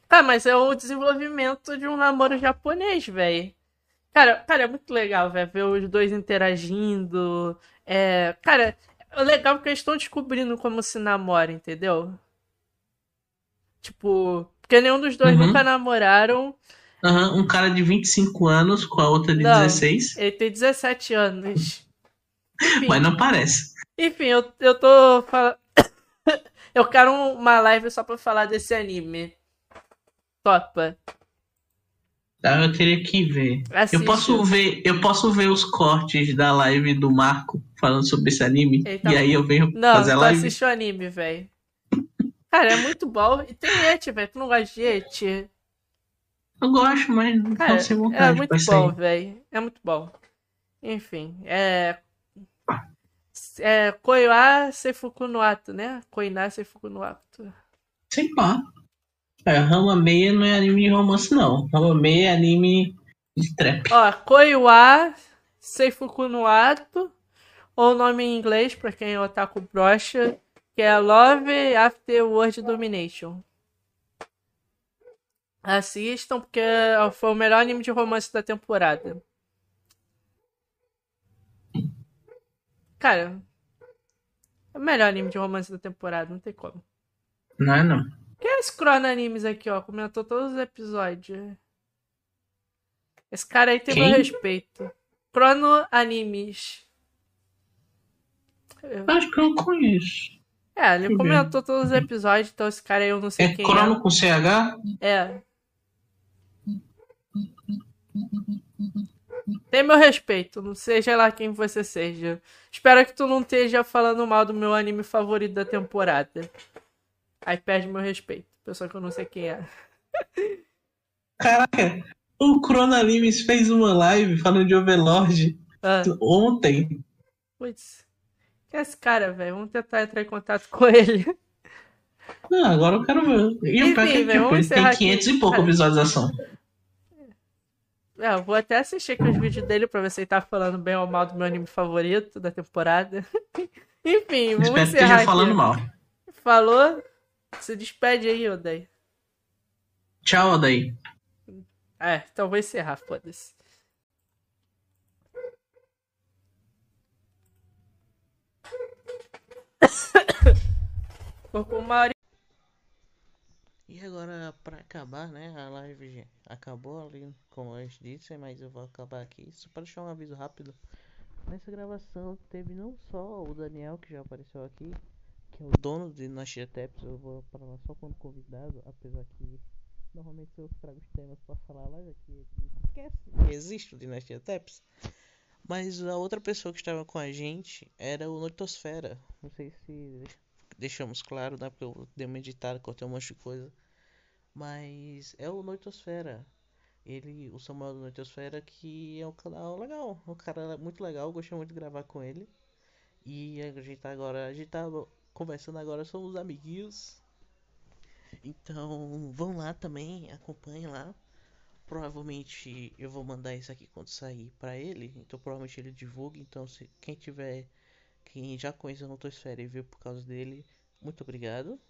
Ah, mas é o desenvolvimento de um namoro japonês, velho. Cara, cara, é muito legal, velho, ver os dois interagindo. É, cara, é legal porque eles estão descobrindo como se namora, entendeu? Tipo, porque nenhum dos dois Uhum. nunca namoraram. Aham, um cara de 25 anos com a outra de Não. 16, Ele tem 17 anos. Enfim, mas não parece. enfim eu, eu tô falando. eu quero uma live só pra falar desse anime. Topa. Tá, eu teria que ver. Assiste. Eu posso ver, eu posso ver os cortes da live do Marco falando sobre esse anime tá- e aí eu venho Não, fazer a live. assiste o anime, velho. Cara, é muito bom. E tem Eti, velho. Tu não gosta de Eti? Eu gosto, mas não tô sem é vontade muito pra isso bom, velho. É muito bom. Enfim, é. É Koiwa Seifuku no Ato, né? Koiná Seifuku no Ato. Sei lá. É, Rama Meia não é anime de romance, não. Rama Meia é anime de trap. Ó, Koiwa Seifuku no Ato. Ou o nome em inglês, pra quem é otaku brocha. Que é Love After World Domination. Assistam, porque foi o melhor anime de romance da temporada. Cara, é o melhor anime de romance da temporada, não tem como. Não é não. Quem é esse Chrono Animes aqui, ó? Comentou todos os episódios. Esse cara aí tem Quem? meu respeito. Chrono Animes. Acho que eu não conheço. É, ele eu comentou todos os episódios, então esse cara aí eu não sei É quem Crono com CH? é. Tem meu respeito, não seja lá quem você seja. Espero que tu não esteja falando mal do meu anime favorito da temporada. Aí perde meu respeito. Pessoa que eu não sei quem é. Caraca, o Crono Animes fez uma live falando de Overlord Ah, ontem. putz. Quem é esse cara, velho? Vamos tentar entrar em contato com ele. Não, agora eu quero ver. E o pior é que, tipo, ele tem 500 aqui. e pouco visualização. É, eu vou até assistir aqui os vídeos dele pra ver se ele tá falando bem ou mal do meu anime favorito da temporada. Enfim, vamos Espero encerrar esteja aqui. falando mal. Falou? Se despede aí, Oday. Tchau, Odaí. É, então vou encerrar, foda-se. Ficou com uma hora E agora, pra acabar, né? A live acabou ali, como eu disse, mas eu vou acabar aqui. Só para deixar um aviso rápido. Nessa gravação teve não só o Daniel, que já apareceu aqui, que é o dono de Dinastia Taps. Eu vou para lá só quando convidado, apesar que normalmente eu trago os temas para falar lá, já que esquece que existe o Dinastia Taps. Mas a outra pessoa que estava com a gente era o Noitosfera. Não sei se deixamos claro, né? Porque eu dei uma editada, cortei um monte de coisa. Mas é o Noitosfera. Ele, o Samuel do Noitosfera, que é um canal legal. Um cara muito legal, gostei muito de gravar com ele. E a gente tá agora, a gente tá conversando agora, somos amiguinhos. Então, vão lá também, acompanhem lá. Provavelmente eu vou mandar isso aqui quando sair pra ele. Então provavelmente ele divulga. Então se quem tiver. Quem já conhece a Notosfera e viu por causa dele, muito obrigado.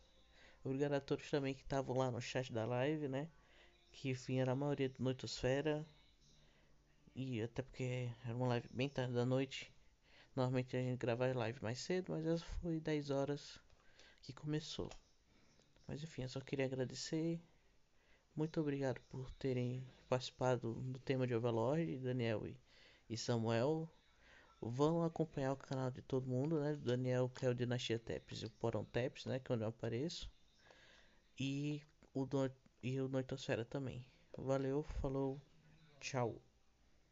Obrigado a todos também que estavam lá no chat da live, né? Que era a maioria do Noitosfera. E até porque era uma live bem tarde da noite. Normalmente a gente grava a live mais cedo, mas essa foi 10 horas que começou. Mas enfim, eu só queria agradecer. Muito obrigado por terem participado do tema de Overlord, Daniel e Samuel. Vão acompanhar o canal de todo mundo, né? Do Daniel, que é o Dinastia Taps, e o Porão Taps, né? Que é onde eu apareço. E o, no... e o Noitosfera também. Valeu, falou, tchau.